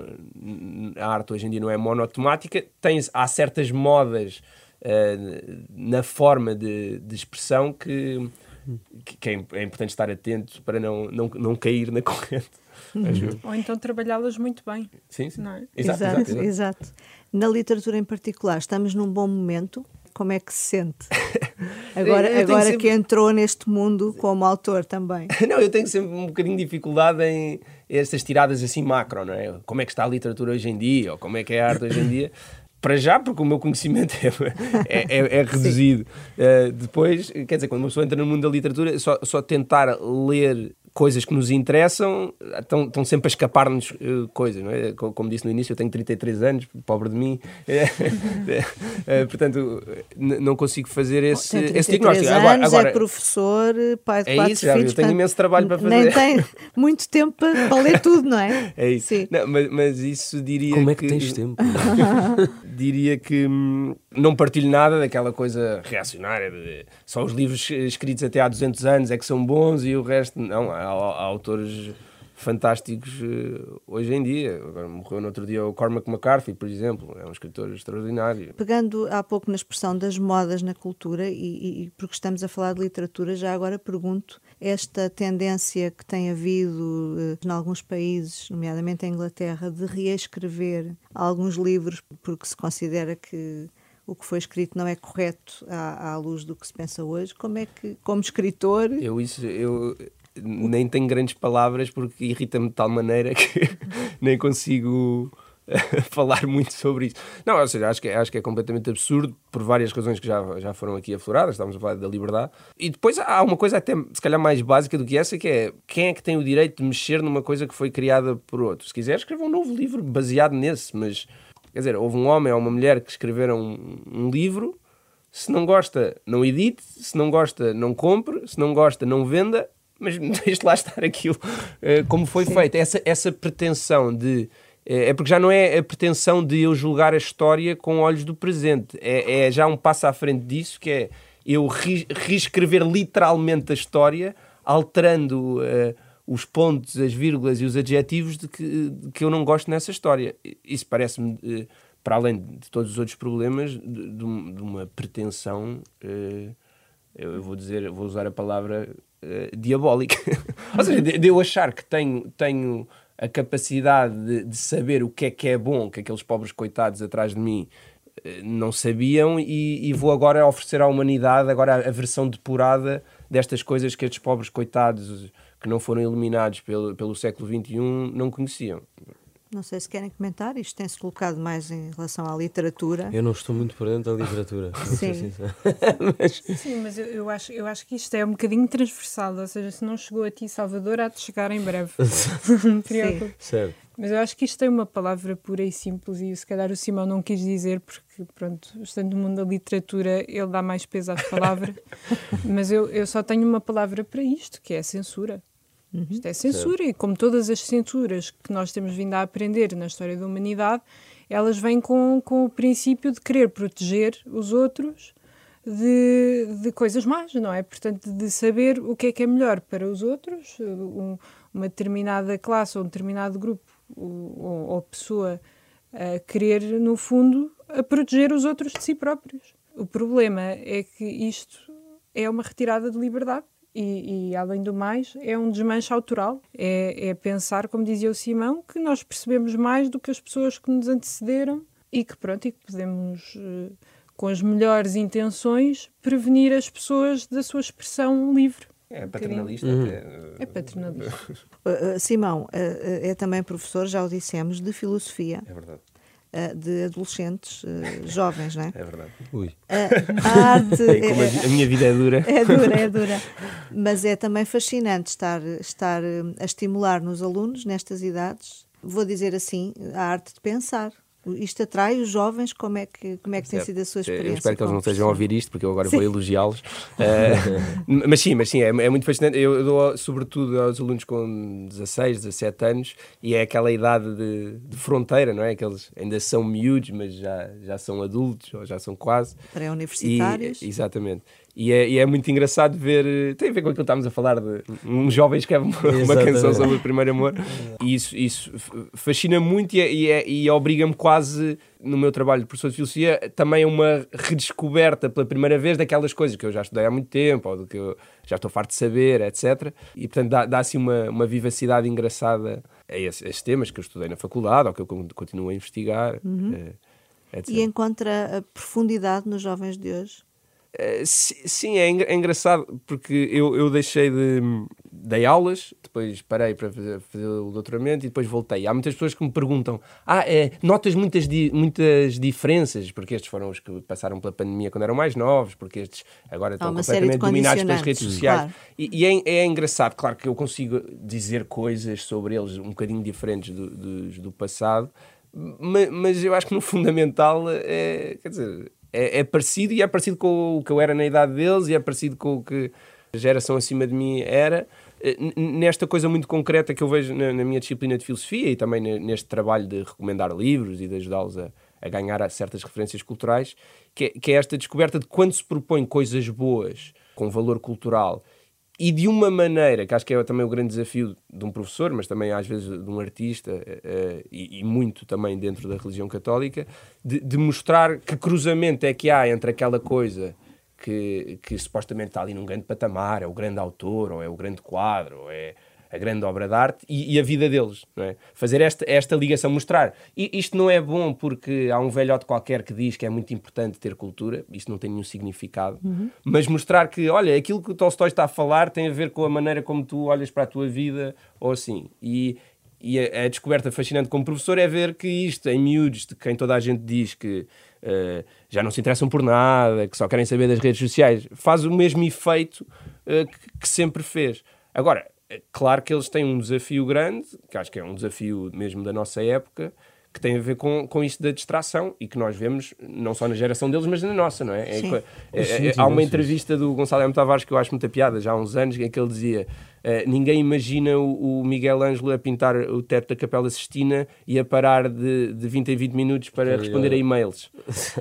a arte hoje em dia não é monotemática. Tem, há certas modas uh, na forma de, de expressão que, que é, é importante estar atento para não, não, não cair na corrente. Uhum. Ou então trabalhá-las muito bem. Sim, sim. É? Exato, exato, exato, exato. Na literatura em particular, estamos num bom momento. Como é que se sente? Agora, eu, eu agora sempre... que entrou neste mundo como autor também. Não, eu tenho sempre um bocadinho de dificuldade em essas tiradas assim macro, não é? Como é que está a literatura hoje em dia, ou como é que é a arte hoje em dia para já, porque o meu conhecimento é, é, é, é reduzido. Uh, depois, quer dizer, quando uma pessoa entra no mundo da literatura, só, só tentar ler coisas que nos interessam estão, estão sempre a escapar-nos uh, coisas, não é? Como, como, disse no início, eu tenho 33 anos, pobre de mim, uh, portanto, não consigo fazer esse, esse diagnóstico. Anos, agora, agora, é professor, pai de é quatro isso, filhos. Eu tenho imenso trabalho para fazer. Nem tem muito tempo para, para ler tudo, não é? É isso. Não, mas, mas, isso diria Como é que... que tens tempo? diria que hum, não partilho nada daquela coisa reacionária de só os livros escritos até há 200 anos é que são bons e o resto não. Há, há autores fantásticos uh, hoje em dia. Agora morreu no outro dia o Cormac McCarthy, por exemplo, é um escritor extraordinário. Pegando há pouco na expressão das modas na cultura, e, e porque estamos a falar de literatura, já agora pergunto esta tendência que tem havido uh, em alguns países, nomeadamente em Inglaterra, de reescrever alguns livros porque se considera que o que foi escrito não é correto à, à, luz do que se pensa hoje. Como é que, como escritor. Eu, isso, eu nem tenho grandes palavras porque irrita-me de tal maneira que nem consigo falar muito sobre isso. Não, ou seja, acho que, é, acho que é completamente absurdo por várias razões que já, já foram aqui afloradas, estamos a falar da liberdade. E depois há uma coisa até, se calhar, mais básica do que essa, que é quem é que tem o direito de mexer numa coisa que foi criada por outro? Se quiser, escreva um novo livro baseado nesse, mas Quer dizer, houve um homem ou uma mulher que escreveram um, um livro. Se não gosta, não edite. Se não gosta, não compre. Se não gosta, não venda. Mas deixe lá estar aquilo uh, como foi Sim. feito. Essa, essa pretensão de. Eh, é porque já não é a pretensão de eu julgar a história com olhos do presente. É, é já um passo à frente disso, que é eu reescrever literalmente a história, alterando. Uh, os pontos, as vírgulas e os adjetivos de que, de que eu não gosto nessa história. Isso parece-me, eh, para além de todos os outros problemas, de, de uma pretensão, eh, eu vou dizer, vou usar a palavra eh, diabólica. Ou seja, de, de, eu achar que tenho, tenho a capacidade de, de, saber o que é que é bom, que aqueles pobres coitados atrás de mim não sabiam e, e, vou agora oferecer à humanidade agora a, a versão depurada destas coisas que estes pobres coitados que não foram iluminados pelo, pelo século XXI não conheciam. Não sei se querem comentar, isto tem-se colocado mais em relação à literatura. Eu não estou muito por dentro da literatura. Sim. mas... Sim, mas eu, eu, acho, eu acho que isto é um bocadinho transversal, ou seja, se não chegou a ti, Salvador, há de chegar em breve. Sim. certo. Mas eu acho que isto tem uma palavra pura e simples e se calhar o Simão não quis dizer porque, pronto, estando no mundo da literatura, ele dá mais peso às palavras. mas eu, eu só tenho uma palavra para isto, que é a censura. Uhum. Isto é censura, certo. e como todas as censuras que nós temos vindo a aprender na história da humanidade, elas vêm com, com o princípio de querer proteger os outros de, de coisas más, não é? Portanto, de saber o que é que é melhor para os outros, um, uma determinada classe ou um determinado grupo ou, ou pessoa a querer, no fundo, a proteger os outros de si próprios. O problema é que isto é uma retirada de liberdade e, e, além do mais, é um desmanche autoral. É, é, pensar, como dizia o Simão, que nós percebemos mais do que as pessoas que nos antecederam e que, pronto, e que podemos, eh, com as melhores intenções, prevenir as pessoas da sua expressão livre. É paternalista. Uhum. É paternalista. Uh, Simão uh, é também professor, já o dissemos, de filosofia. É verdade. Eh, de adolescentes uh, jovens, não é? É verdade. Ui. Uh, a arte. É, como a, a, minha vida é dura. É dura, é dura. Mas é também fascinante estar, estar a estimular nos alunos, nestas idades, vou dizer assim, a arte de pensar. Isto atrai os jovens? Como é que, como é que tem sido a sua experiência? Eu espero que eles não estejam a ouvir isto, porque eu agora sim. vou elogiá-los. uh, mas sim, mas sim, é, é, muito fascinante. Eu dou sobretudo aos alunos com 16, 17 anos, e é aquela idade de, de fronteira, não é? Que eles ainda são miúdos, mas já, já são adultos, ou já são quase. Pré-universitários. Exatamente. E é, e é, muito engraçado ver. Tem a ver com aquilo que estávamos a falar de um jovem escreve uma, uma canção sobre o primeiro amor. E isso, isso fascina muito e, é, e, é, e obriga-me quase, no meu trabalho de professor de filosofia, também a uma redescoberta pela primeira vez daquelas coisas que eu já estudei há muito tempo, ou do que eu já estou farto de saber, etc. E portanto dá, dá assim uma, uma vivacidade engraçada a esses, a esses, temas que eu estudei na faculdade ou que eu continuo a investigar. Uhum. Etc. E encontra a profundidade nos jovens de hoje? Uh, sim, é, é, engraçado porque eu, eu deixei de. dei aulas, depois parei para fazer, fazer, o doutoramento e depois voltei. Há muitas pessoas que me perguntam: Ah, é, notas muitas, di, muitas diferenças, porque estes foram os que passaram pela pandemia quando eram mais novos, porque estes agora estão completamente dominados pelas redes sociais. Claro. E, e é, é, engraçado, claro que eu consigo dizer coisas sobre eles um bocadinho diferentes do, do, do passado, mas, mas eu acho que no fundamental é. quer dizer é, é, parecido e é parecido com o que eu era na idade deles e é parecido com o que a geração acima de mim era. Nesta coisa muito concreta que eu vejo na, na minha disciplina de filosofia e também neste trabalho de recomendar livros e de ajudá-los a, a, ganhar certas referências culturais, que é, que é esta descoberta de quando se propõe coisas boas com valor cultural e de uma maneira, que acho que é também o grande desafio de um professor, mas também às vezes de um artista, uh, e, e, muito também dentro da religião católica, de, de, mostrar que cruzamento é que há entre aquela coisa que, que supostamente está ali num grande patamar, é o grande autor, ou é o grande quadro, ou é a grande obra de arte e, e a vida deles. É? Fazer esta, esta ligação, mostrar. E isto não é bom porque há um velhote qualquer que diz que é muito importante ter cultura, isto não tem nenhum significado, uhum. mas mostrar que, olha, aquilo que o Tolstói está a falar tem a ver com a maneira como tu olhas para a tua vida ou assim. E, e a, a, descoberta fascinante como professor é ver que isto, em miúdos, de quem toda a gente diz que uh, já não se interessam por nada, que só querem saber das redes sociais, faz o mesmo efeito uh, que, que sempre fez. Agora, claro que eles têm um desafio grande, que acho que é um desafio mesmo da nossa época, que tem a ver com, com isto da distração e que nós vemos não só na geração deles, mas na nossa, não é? é, é, é há uma entrevista do Gonçalo M. Tavares que eu acho muita piada, já há uns anos, em que ele dizia uh, ninguém imagina o, o, Miguel Ângelo a pintar o teto da Capela Sistina e a parar de, de 20 em 20 minutos para responder a e-mails.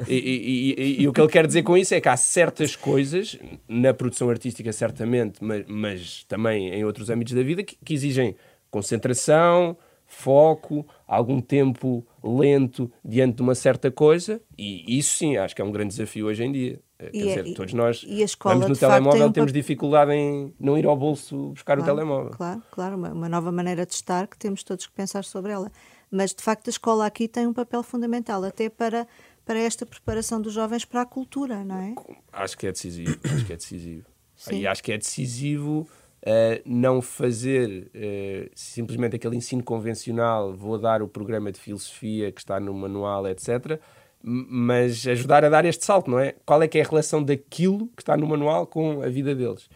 e, e, e, e, o que ele quer dizer com isso é que há certas coisas, na produção artística certamente, mas, mas também em outros âmbitos da vida, que, que exigem concentração, foco, algum tempo lento diante de uma certa coisa, e isso sim, acho que é um grande desafio hoje em dia. Eh, quer e dizer, é, todos nós e a escola, vamos no telemóvel, um temos dificuldade em não ir ao bolso buscar claro, o telemóvel. Claro, claro, uma, uma, nova maneira de estar que temos todos que pensar sobre ela. Mas de facto a escola aqui tem um papel fundamental, até para, para esta preparação dos jovens para a cultura, não é? Acho que é decisivo, acho que é decisivo. Sim. E acho que é decisivo Uh, não fazer uh, simplesmente aquele ensino convencional, vou dar o programa de filosofia que está no manual, etc., mas ajudar a dar este salto, não é? Qual é que é a relação daquilo que está no manual com a vida deles?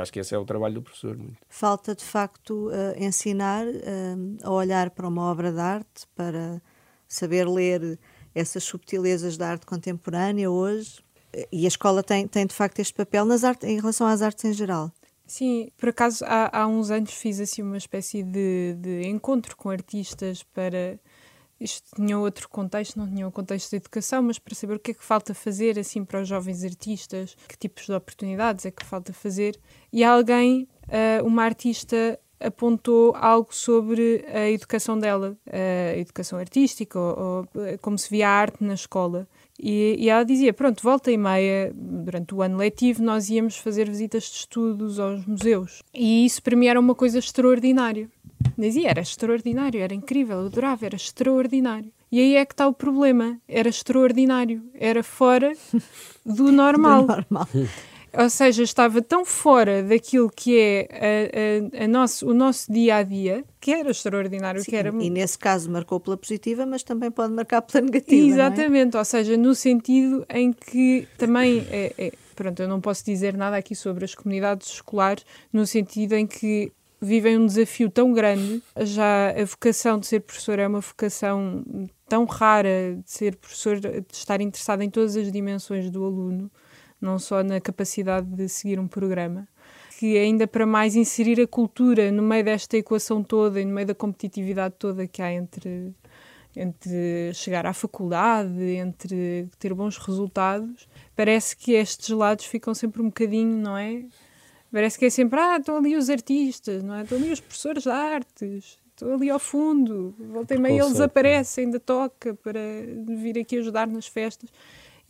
Acho que esse é o trabalho do professor. Muito. Falta, de facto, uh, ensinar a olhar para uma obra de arte, para saber ler essas subtilezas da arte contemporânea hoje. E a escola tem, tem de facto, este papel nas arte, em relação às artes em geral. Sim, por acaso há, há uns anos fiz assim uma espécie de, de encontro com artistas para. Isto tinha outro contexto, não tinha o contexto da educação, mas para saber o que é que falta fazer assim para os jovens artistas, que tipos de oportunidades é que falta fazer. E alguém, uh, uma artista, apontou algo sobre a educação dela, a educação artística, ou, ou como se via a arte na escola. E, e, ela dizia: pronto, volta e meia, durante o ano letivo, nós íamos fazer visitas de estudos aos museus. E isso para mim era uma coisa extraordinária. Dizia: era extraordinário, era incrível, eu adorava, era extraordinário. E aí é que está o problema: era extraordinário, era fora do normal. do normal. Ou seja, estava tão fora daquilo que é a, a, a nosso, o nosso dia a dia, que era extraordinário. Sim, que era... E nesse caso marcou pela positiva, mas também pode marcar pela negativa. É? Exatamente, é? ou seja, no sentido em que também. É, é, pronto, eu não posso dizer nada aqui sobre as comunidades escolares, no sentido em que vivem um desafio tão grande, já a vocação de ser professor é uma vocação tão rara de ser professor, de estar interessado em todas as dimensões do aluno, não só na capacidade de seguir um programa, que ainda para mais inserir a cultura no meio desta equação toda e no meio da competitividade toda que há entre, entre chegar à faculdade, entre ter bons resultados, parece que estes lados ficam sempre um bocadinho, não é? Parece que é sempre, ah, estão ali os artistas, não é? Estão ali os professores de artes, estão ali ao fundo, volta e meia eles aparecem ainda toca para vir aqui ajudar nas festas.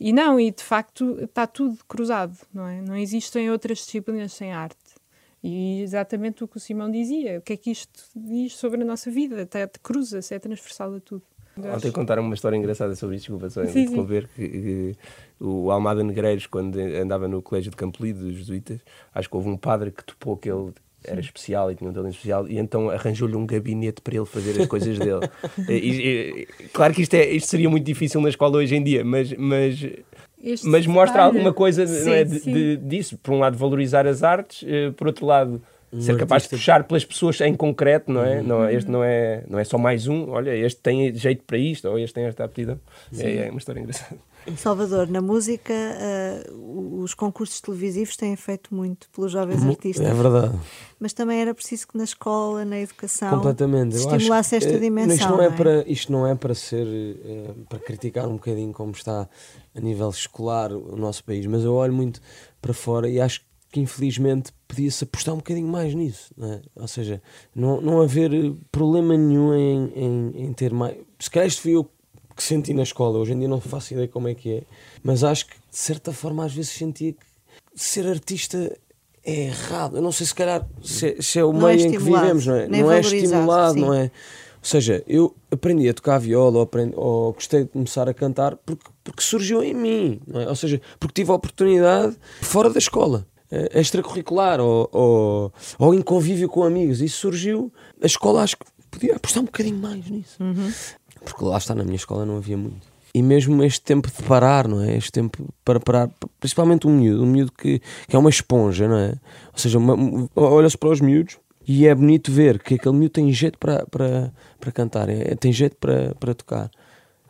E não, e de facto está tudo cruzado, não é? Não existem outras disciplinas sem arte. E exatamente o que o Simão dizia, o que é que isto diz sobre a nossa vida, até cruza-se, é transversal a tudo. Ontem contaram uma história engraçada sobre isto, desculpa só interromper, que, que, o Almada Negreiros, quando andava no colégio de Campolide dos jesuítas, acho que houve um padre que topou que ele era especial e tinha um talento especial e então arranjou-lhe um gabinete para ele fazer as coisas dele. e, e, claro que isto, é, isto seria muito difícil na escola hoje em dia, mas, mas, mas mostra alguma coisa sim, é, de, de, disso. Por um lado, valorizar as artes, uh, por outro lado, um ser capaz artista... de puxar pelas pessoas em concreto, não é? Uhum. Não, este não é, não é só mais um, olha, este tem jeito para isto, ou este tem esta aptidão. É, é uma história engraçada. Salvador, na música, uh, os concursos televisivos têm feito muito pelos jovens artistas. É verdade. Mas também era preciso que na escola, na educação, Completamente. estimulasse esta dimensão. Isto não é, é, Para, isto não é para ser uh, para criticar um bocadinho como está a nível escolar o nosso país, mas eu olho muito para fora e acho que infelizmente podia-se apostar um bocadinho mais nisso. Não é? Ou seja, não, não haver problema nenhum em, em, em ter mais. Se calhar isto fui eu que senti na escola. Hoje em dia não faço ideia como é que é, mas acho que de certa forma às vezes sentia que ser artista é errado. Eu não sei se calhar se, se é o não é meio é em que vivemos, não é? Não é estimulado, sim. não é? Ou seja, eu aprendi a tocar viola ou, aprendi, ou gostei de começar a cantar porque, porque surgiu em mim, é? Ou seja, porque tive a oportunidade fora da escola eh, extracurricular ou, ou, ou em convívio com amigos. Isso surgiu. A escola acho que podia apostar um bocadinho mais nisso. Uhum. Porque lá está, na minha escola não havia muito. E mesmo este tempo de parar, não é? Este tempo para parar, principalmente um miúdo, um miúdo que, que é uma esponja, não é? Ou seja, olha-se para os miúdos e é bonito ver que aquele miúdo tem jeito para, para, para cantar, é, tem jeito para, para tocar.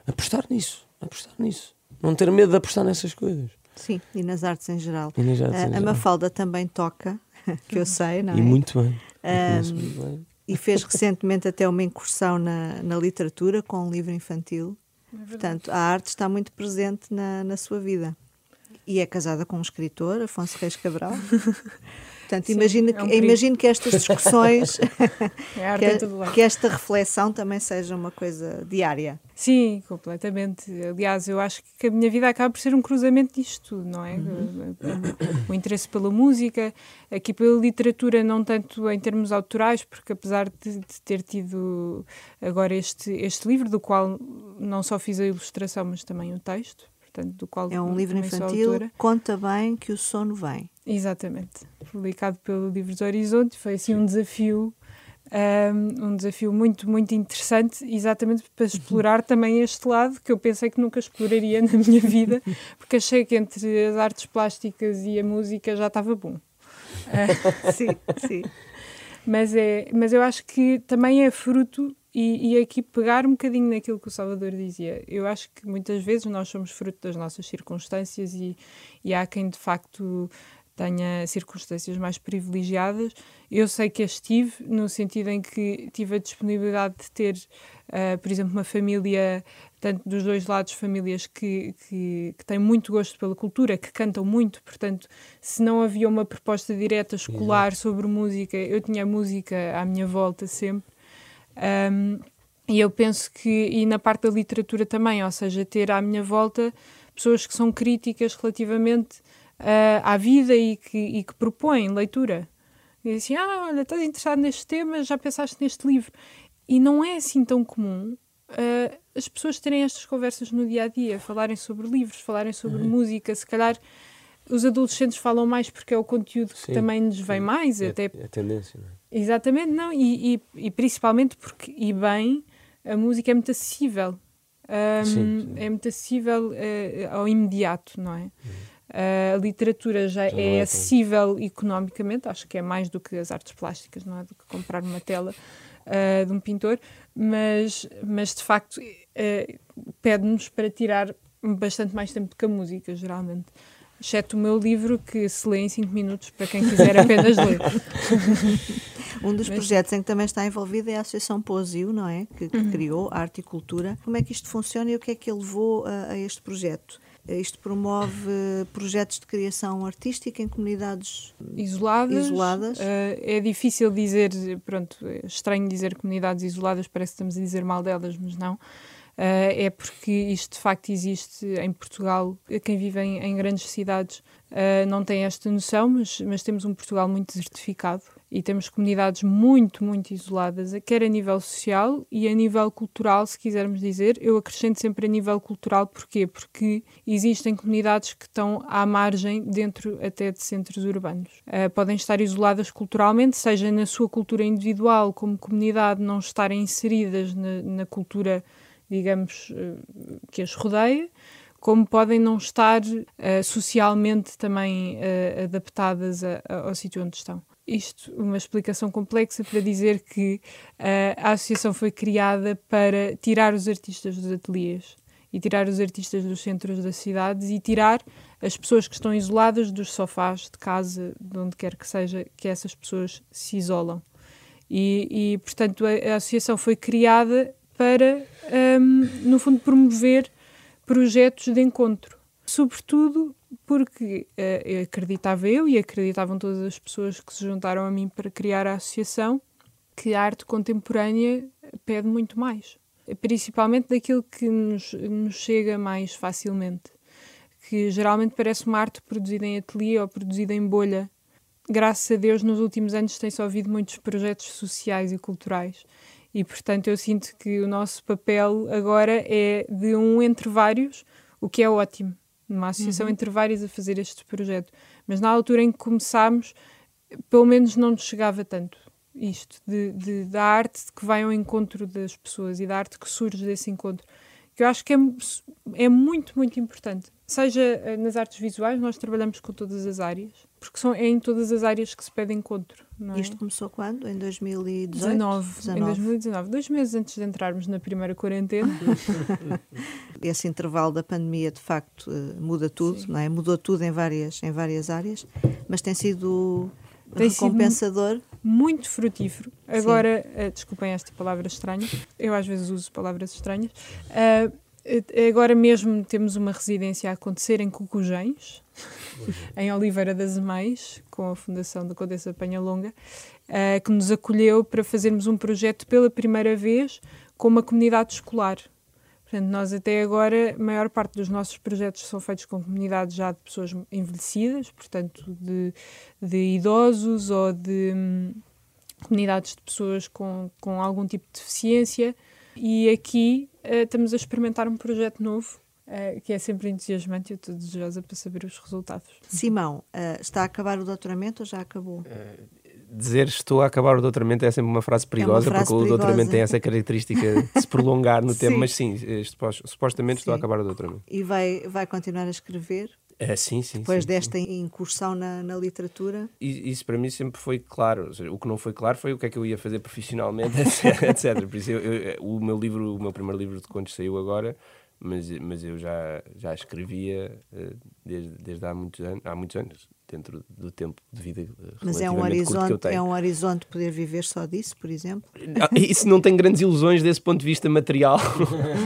Apostar nisso, apostar nisso. Não ter medo de apostar nessas coisas. Sim, e nas artes em geral. Artes a, em a geral. Mafalda também toca, que eu sei, não é? E muito bem. Um, muito bem e fez recentemente até uma incursão na, na literatura com um livro infantil. É Portanto, a arte está muito presente na, na sua vida. E é casada com um escritor, Afonso Reis Cabral. Portanto, Sim, imagino, é um que, imagino que estas discussões, é que, que, esta reflexão também seja uma coisa diária. Sim, completamente. Aliás, eu acho que a minha vida acaba por ser um cruzamento disto tudo, não é? Uhum. O, o interesse pela música, aqui pela literatura, não tanto em termos autorais, porque apesar de, de ter tido agora este, este livro, do qual não só fiz a ilustração, mas também o texto, portanto, do qual é um livro infantil, conta bem que o sono vem. Exatamente, publicado pelo Livros Horizonte, foi assim um desafio, um, um, desafio muito, muito interessante, exatamente para explorar também este lado que eu pensei que nunca exploraria na minha vida, porque achei que entre as artes plásticas e a música já estava bom. Uh, sim, sim. Mas, é, mas eu acho que também é fruto e, e, aqui pegar um bocadinho naquilo que o Salvador dizia. Eu acho que muitas vezes nós somos fruto das nossas circunstâncias e, e há quem de facto tenha circunstâncias mais privilegiadas. Eu sei que as tive, no sentido em que tive a disponibilidade de ter, uh, por exemplo, uma família, tanto dos dois lados, famílias que, que, que, têm muito gosto pela cultura, que cantam muito, portanto, se não havia uma proposta direta escolar Exato. sobre música, eu tinha música à minha volta sempre. Um, e eu penso que, e na parte da literatura também, ou seja, ter à minha volta pessoas que são críticas relativamente uh, à vida e que, e que propõem leitura. E assim, ah, olha, estás interessado neste tema, já pensaste neste livro. E não é assim tão comum uh, as pessoas terem estas conversas no dia a dia, falarem sobre livros, falarem sobre uhum. música. Se calhar os adolescentes falam mais porque é o conteúdo Sim. que também nos vem mais. É, até... é a tendência, não é? Exatamente, não, e, e, e, principalmente porque, e bem, a música é muito acessível. Um, sim, sim. É muito acessível uh, ao imediato, não é? Uh, a literatura já, já é, é acessível economicamente, acho que é mais do que as artes plásticas, não é? Do que comprar uma tela uh, de um pintor, mas, mas de facto uh, pede-nos para tirar bastante mais tempo do que a música, geralmente. Exceto o meu livro, que se lê em 5 minutos, para quem quiser apenas ler. um dos Mas... projetos em que também está envolvida é a Associação Posio, não é? Que, que uhum. criou Arte e Cultura. Como é que isto funciona e o que é que levou a, a este projeto? Isto promove projetos de criação artística em comunidades isoladas. isoladas. Uh, é difícil dizer, pronto, é estranho dizer comunidades isoladas, parece que estamos a dizer mal delas, mas não. Uh, é porque isto de facto existe em Portugal. Quem vive em, em grandes cidades uh, não tem esta noção, mas, mas temos um Portugal muito desertificado e temos comunidades muito, muito isoladas, quer a nível social e a nível cultural, se quisermos dizer. Eu acrescento sempre a nível cultural, porquê? Porque existem comunidades que estão à margem, dentro até de centros urbanos. Uh, podem estar isoladas culturalmente, seja na sua cultura individual, como comunidade, não estarem inseridas na, na cultura, digamos, uh, que as rodeia como podem não estar uh, socialmente também uh, adaptadas a, a, ao sítio onde estão isto uma explicação complexa para dizer que uh, a associação foi criada para tirar os artistas dos ateliês e tirar os artistas dos centros das cidades e tirar as pessoas que estão isoladas dos sofás de casa, de onde quer que seja, que essas pessoas se isolam. E, e portanto, a, a, associação foi criada para, um, no fundo, promover projetos de encontro. Sobretudo porque uh, acreditava eu e acreditavam todas as pessoas que se juntaram a mim para criar a associação que a arte contemporânea pede muito mais, principalmente daquilo que nos, nos chega mais facilmente, que geralmente parece uma arte produzida em ateliê ou produzida em bolha. Graças a Deus, nos últimos anos tem-se ouvido muitos projetos sociais e culturais. E, portanto, eu sinto que o nosso papel agora é de um entre vários, o que é ótimo numa associação uhum. entre vários a fazer este projeto. Mas na altura em que começámos, pelo menos não nos chegava tanto isto, de, de, da arte que vai ao encontro das pessoas e da arte que surge desse encontro. Que eu acho que é, é muito, muito importante. Seja eh, nas artes visuais, nós trabalhamos com todas as áreas, porque são, é em todas as áreas que se pede encontro. É? Isto começou quando? Em 2018? 19, 19. Em 2019, dois meses antes de entrarmos na primeira quarentena. Esse intervalo da pandemia, de facto, eh, muda tudo, não é? Mudou tudo em várias, em várias áreas, mas tem sido tem recompensador. Sido muito frutífero. Agora, uh, desculpem esta palavra estranha, eu às vezes uso palavras estranhas. Uh, Agora mesmo temos uma residência a acontecer em Cucujães, em Oliveira das Mães, com a Fundação da Condessa Penhalonga, uh, que nos acolheu para fazermos um projeto pela primeira vez com uma comunidade escolar. Portanto, nós até agora, a maior parte dos nossos projetos são feitos com comunidades já de pessoas envelhecidas, portanto, de, de idosos ou de hum, comunidades de pessoas com, com algum tipo de deficiência. E aqui uh, estamos a experimentar um projeto novo Uh, que é sempre entusiasmante e eu estou desejosa para saber os resultados. Simão, uh, está a acabar o doutoramento ou já acabou? Dizer estou a acabar o doutoramento é sempre uma frase perigosa, é uma frase porque perigosa. o doutoramento tem essa característica de se prolongar no tempo, mas sim, supostamente sim. estou a acabar o doutoramento. E vai, vai continuar a escrever? É, sim, sim. Depois sim, desta incursão na, na literatura? Isso para mim sempre foi claro. O que não foi claro foi o que é que eu ia fazer profissionalmente, etc. Por isso, eu, eu, o meu livro, o meu primeiro livro de contos saiu agora, mas, mas eu já, já escrevia uh, desde, desde há muitos anos. Há muitos anos dentro do tempo de vida Mas é um horizonte, é um horizonte poder viver só disso, por exemplo? Isso não tem grandes ilusões desse ponto de vista material.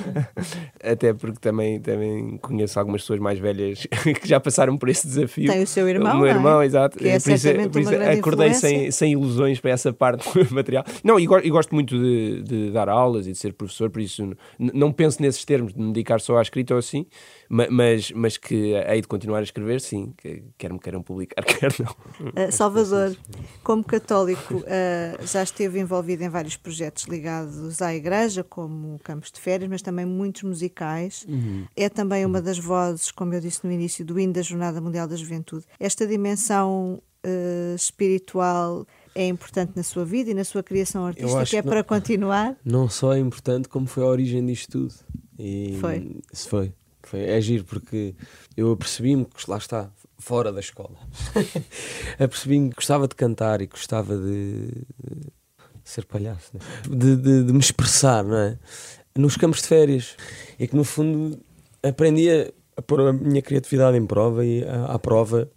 Até porque também, também conheço algumas pessoas mais velhas que já passaram por esse desafio. Tem o seu irmão, o meu irmão, é? exato. Que é por isso, por isso acordei sem, sem ilusões para essa parte material. Não, e, gosto muito de, de, dar aulas e de ser professor, por isso não penso nesses termos de me dedicar só à escrita ou assim, mas, mas que hei de continuar a escrever, sim, que quer me queiram publicar, quer não. Uh, Salvador, como católico, uh, já esteve envolvido em vários projetos ligados à Igreja, como Campos de Férias, mas também muitos musicais. Uhum. É também uma das vozes, como eu disse no início, do hino da Jornada Mundial da Juventude. Esta dimensão uh, espiritual é importante na sua vida e na sua criação artística? É para continuar? Não só é importante, como foi a origem disto tudo. E foi. Isso foi. Foi, é giro porque eu apercebi-me que lá está, fora da escola. apercebi-me que gostava de cantar e gostava de, de ser palhaço, né? de, de, de, me expressar, não é? nos campos de férias. E que no fundo aprendi a, pôr a minha criatividade em prova e à, à prova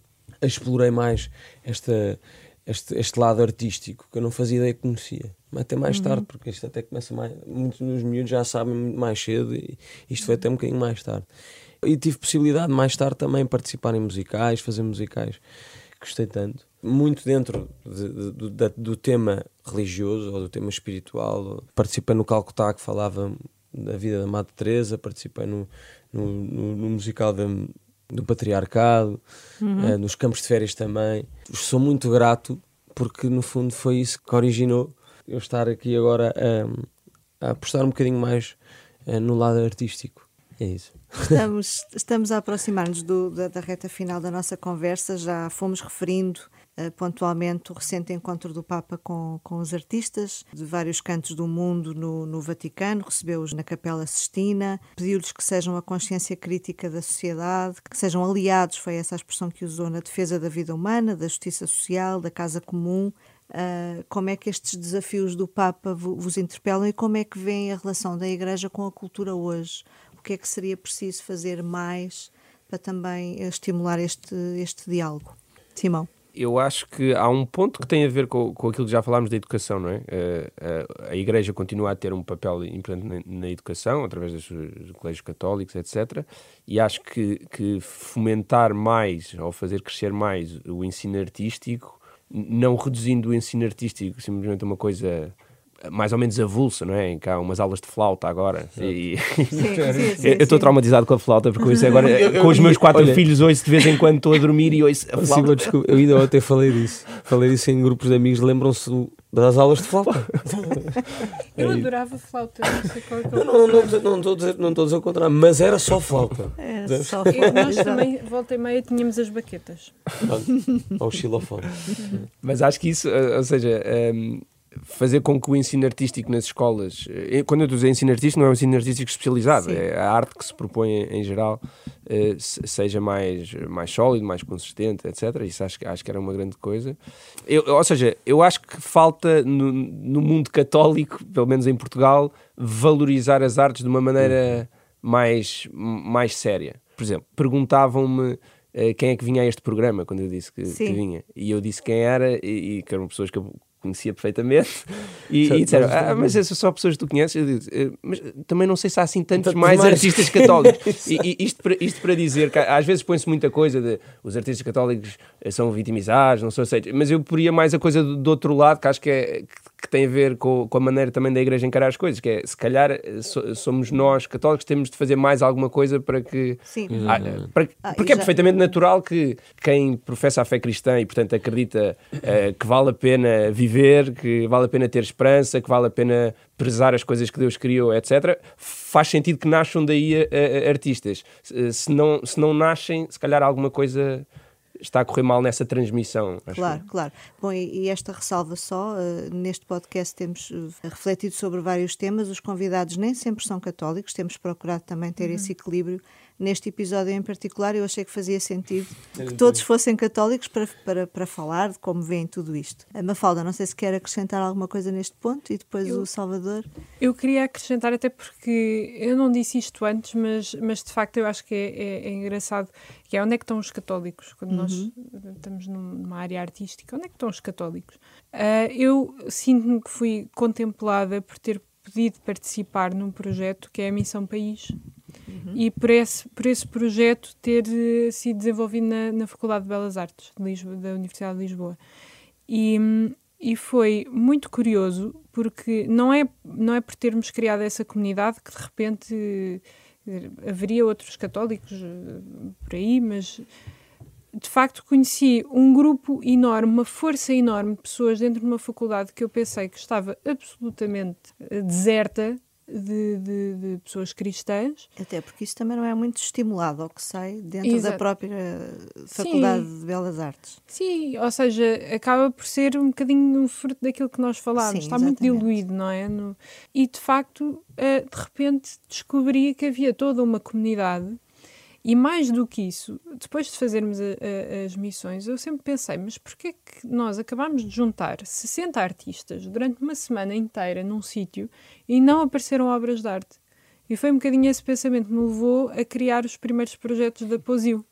explorei mais esta, este, este lado artístico que eu não fazia ideia que conhecia. Mas até mais uhum. tarde, porque isto até começa mais. Muitos dos miúdos já sabem muito mais cedo e isto foi até um bocadinho mais tarde. E tive possibilidade mais tarde também participar em musicais, fazer musicais. Gostei tanto. Muito dentro de, de, de, do tema religioso ou do tema espiritual. Participei no Calcutá que falava da vida da Madre Teresa, participei no, no, no, no musical da, do Patriarcado, uhum. uh, nos campos de férias também. Sou muito grato porque no fundo foi isso que originou eu estar aqui agora a, a apostar um bocadinho mais uh, no lado artístico. É isso. Estamos, estamos a aproximar-nos da, da reta final da nossa conversa, já fomos referindo uh, pontualmente o recente encontro do Papa com, com os artistas de vários cantos do mundo no, no Vaticano, recebeu-os na Capela Sistina, pediu-lhes que sejam a consciência crítica da sociedade, que sejam aliados, foi essa a expressão que usou, na defesa da vida humana, da justiça social, da casa comum. Uh, como é que estes desafios do Papa vos interpelam e como é que vem a relação da Igreja com a cultura hoje? Que é que seria preciso fazer mais para também estimular este, este diálogo? Simão. Eu acho que há um ponto que tem a ver com, com aquilo que já falámos da educação, não é? A, eh, a, eh, a Igreja continua a ter um papel importante na, na educação, através dos, dos, colégios católicos, etc. E acho que, que fomentar mais, ou fazer crescer mais o ensino artístico, não reduzindo o ensino artístico simplesmente a uma coisa mais ou menos avulsa, não é? Em que há umas aulas de flauta agora. E... Sim, sim, sim, eu estou traumatizado com a flauta, porque isso agora, eu, eu, com os meus quatro olha, filhos, hoje de vez em quando estou a dormir e ouço a flauta. desculpa, eu ainda ontem falei disso. Falei disso em grupos de amigos, lembram-se das aulas de flauta. eu adorava flauta, não sei qual é Não, não, não, não estou a dizer, não estou a dizer o contrário, mas era só flauta. Era só flauta. Nós também, volta e meia, tínhamos as baquetas. Ao xilofone. Mas acho que isso, ou seja... Um, fazer com que o ensino artístico nas escolas, eh, quando eu estou a dizer ensino artístico, não é um ensino artístico especializado, Sim. é a arte que se propõe em geral, eh, seja mais, mais sólido, mais consistente, etc. Isso acho, acho que era uma grande coisa. Eu, ou seja, eu acho que falta no, no mundo católico, pelo menos em Portugal, valorizar as artes de uma maneira mais, mais séria. Por exemplo, perguntavam-me uh, quem é que vinha a este programa quando eu disse que, que vinha. E eu disse quem era, e, e que eram pessoas que eu conhecia perfeitamente, e, e disseram: ah, Mas essas são pessoas que tu conheces? Eu digo, eh, mas também não sei se há assim tantos mais, mais, artistas católicos. e, e, isto, para, isto para dizer que às vezes põe-se muita coisa de os artistas católicos eh, são vitimizados, não são aceitos, mas eu poria mais a coisa do, do outro lado, que acho que é que tem a ver com, com, a maneira também da igreja encarar as coisas, que é se calhar eh, so, somos nós católicos temos de fazer mais alguma coisa para que Sim. Ah, para, ah, porque é perfeitamente natural que quem professa a fé cristã e portanto acredita uh, que vale a pena viver, que vale a pena ter esperança, que vale a pena prezar as coisas que Deus criou, etc., faz sentido que nasçam daí artistas. Se não, se não nascem, se calhar alguma coisa está a correr mal nessa transmissão. Claro, que... claro. Bom, e, e, esta ressalva só, uh, neste podcast temos uh, refletido sobre vários temas, os convidados nem sempre são católicos, temos procurado também ter uhum. esse equilíbrio neste episódio em particular, eu achei que fazia sentido que todos fossem católicos para, para, para falar de como veem tudo isto. A Mafalda, não sei se quer acrescentar alguma coisa neste ponto e depois eu, o Salvador. Eu queria acrescentar, até porque eu não disse isto antes, mas, mas de facto eu acho que é, é, é engraçado, que é onde é que estão os católicos, quando uhum. nós estamos numa área artística, onde é que estão os católicos? Uh, eu sinto-me que fui contemplada por ter podido participar num projeto que é a Missão País, Uhum. E por esse, por esse projeto ter uh, sido desenvolvido na, na Faculdade de Belas Artes de Lisboa, da Universidade de Lisboa. E, e foi muito curioso porque não é, não é por termos criado essa comunidade que de repente uh, haveria outros católicos uh, por aí, mas de facto conheci um grupo enorme, uma força enorme de pessoas dentro de uma faculdade que eu pensei que estava absolutamente deserta de, de, de, pessoas cristãs. Até porque isso também não é muito estimulado, ao que sei, dentro Exato. da própria Faculdade Sim. de Belas Artes. Sim, ou seja, acaba por ser um bocadinho fruto daquilo que nós falámos, Sim, está muito diluído, não é? No... E de facto, eh, de repente descobri que havia toda uma comunidade e mais do que isso, depois de fazermos a, a, as missões, eu sempre pensei, mas porquê que nós acabámos de juntar 60 artistas durante uma semana inteira num sítio e não apareceram obras de arte? E foi um bocadinho esse pensamento que me levou a criar os primeiros projetos da Posio.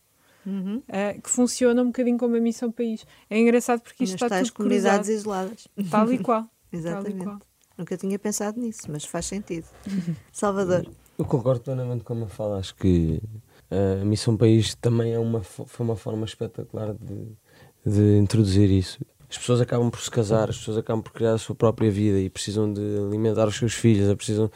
Uhum. Uh, que funciona um bocadinho como a Missão País. É engraçado porque isto está tais tudo comunidades cruzado, isoladas. tal e qual. Tal e Exatamente. qual. Nunca tinha pensado nisso, mas faz sentido. Salvador, Eu concordo plenamente com a fala. Acho que a Missão País também é uma, fo- foi uma forma espetacular de, de introduzir isso. As pessoas acabam por se casar, as pessoas acabam por criar a sua própria vida e precisam de alimentar os seus filhos, precisam,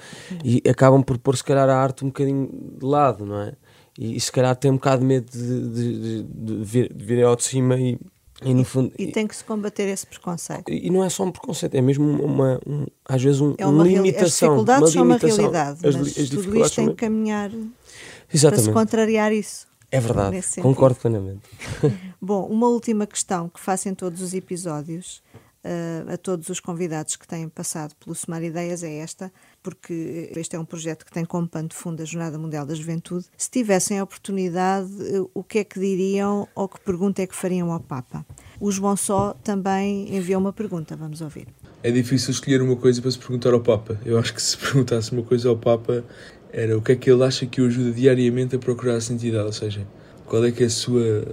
e acabam por pôr se calhar a arte um bocadinho de lado, não é? E, e se calhar têm um bocado de medo de, de, de, de vir, de vir ao de cima e, e no fundo. e tem que se combater esse preconceito. E não é só um preconceito, é mesmo uma, um- às vezes um, É uma limitação. As dificuldades são uma realidade, As, mas as tudo isto tem que caminhar para se Exatamente. contrariar isso. É verdade, concordo plenamente. Bom, uma última questão que faço em todos os episódios eh, a todos os convidados que têm passado pelo Somar Ideias é esta, porque este é um projeto que tem como pano de fundo a Jornada Mundial da Juventude. Se tivessem a oportunidade, eh, o que é que diriam ou que pergunta é que fariam ao Papa? O João Só também enviou uma pergunta, vamos ouvir. É difícil escolher uma coisa para se perguntar ao Papa. Eu acho que se perguntasse uma coisa ao Papa era o que é que ele acha que o ajuda diariamente a procurar a santidade, ou seja, qual é que é a sua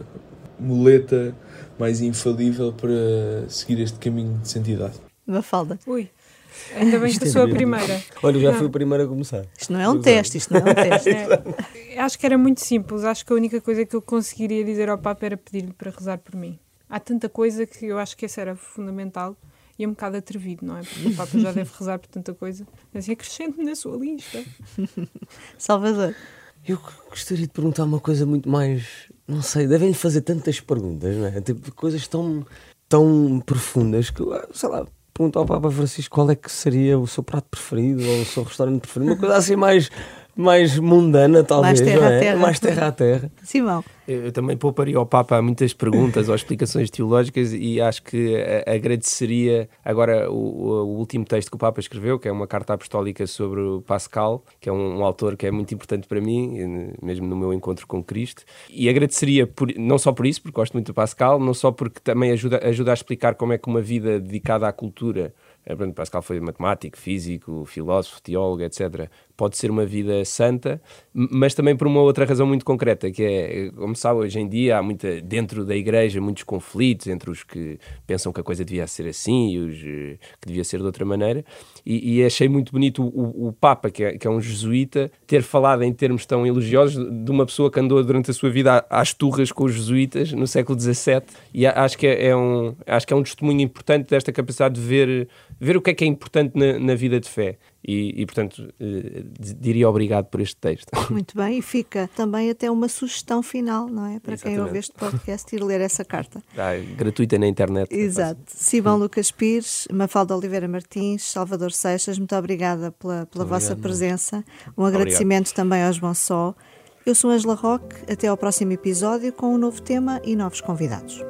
muleta mais infalível para seguir este caminho de santidade. Mafalda, Ui, ainda bem que é sou a primeira. Olha, eu já Não. fui o primeiro a começar. isto não é um teste, isto não é um teste. É, acho que era muito simples. Acho que a única coisa que eu conseguiria dizer ao Papa era pedir-lhe para rezar por mim. Há tanta coisa que eu acho que esse era fundamental e é um bocado atrevido, não é? Porque o Papa já deve rezar por tanta coisa. Mas assim, acrescente-me na sua lista. Salvador, Eu gostaria de perguntar uma coisa muito mais. Não sei, devem-lhe fazer tantas perguntas, não é? Tipo, coisas tão, tão profundas que, eu, sei lá, pergunto ao Papa Francisco qual é que seria o seu prato preferido ou o seu restaurante preferido. Uma coisa assim mais, mais mundana, talvez. terra não a é? terra. Mais terra a terra. Simão, Eu eu também pouparia ao Papa muitas perguntas ou explicações teológicas e acho que agradeceria agora o, o último texto que o Papa escreveu, que é uma carta apostólica sobre o Pascal, que é um, um autor que é muito importante para mim, mesmo no meu encontro com Cristo. E agradeceria por- não só por isso, porque gosto muito do Pascal, não só porque também ajuda, ajuda a explicar como é que uma vida dedicada à cultura eh, Pascal foi matemático, físico, filósofo, teólogo, etc. Pode ser uma vida santa, mas também por uma outra razão muito concreta, que é, como sabe, hoje em dia há muita, dentro da igreja muitos conflitos entre os que pensam que a coisa devia ser assim e os eh, que devia ser de outra maneira. E, e achei muito bonito o, o Papa, que é, que é um jesuíta, ter falado em termos tão elogiosos de uma pessoa que andou durante a sua vida às turras com os jesuítas no século XVII. E acho que é, é um, acho que é um testemunho importante desta capacidade de ver, ver o que é que é importante na, na vida de fé. E, e, portanto, eh, diria obrigado por este texto. muito bem, e fica também até uma sugestão final, não é? Para quem Exatamente. ouve este podcast ir ler essa carta. Ah, gratuita na internet. Exato. Simão Lucas Pires, Mafalda Oliveira Martins, Salvador Seixas, muito obrigada pela, pela vossa presença. Um agradecimento também aos Bom Só. Eu sou Angela Roque, até ao próximo episódio com um novo tema e novos convidados.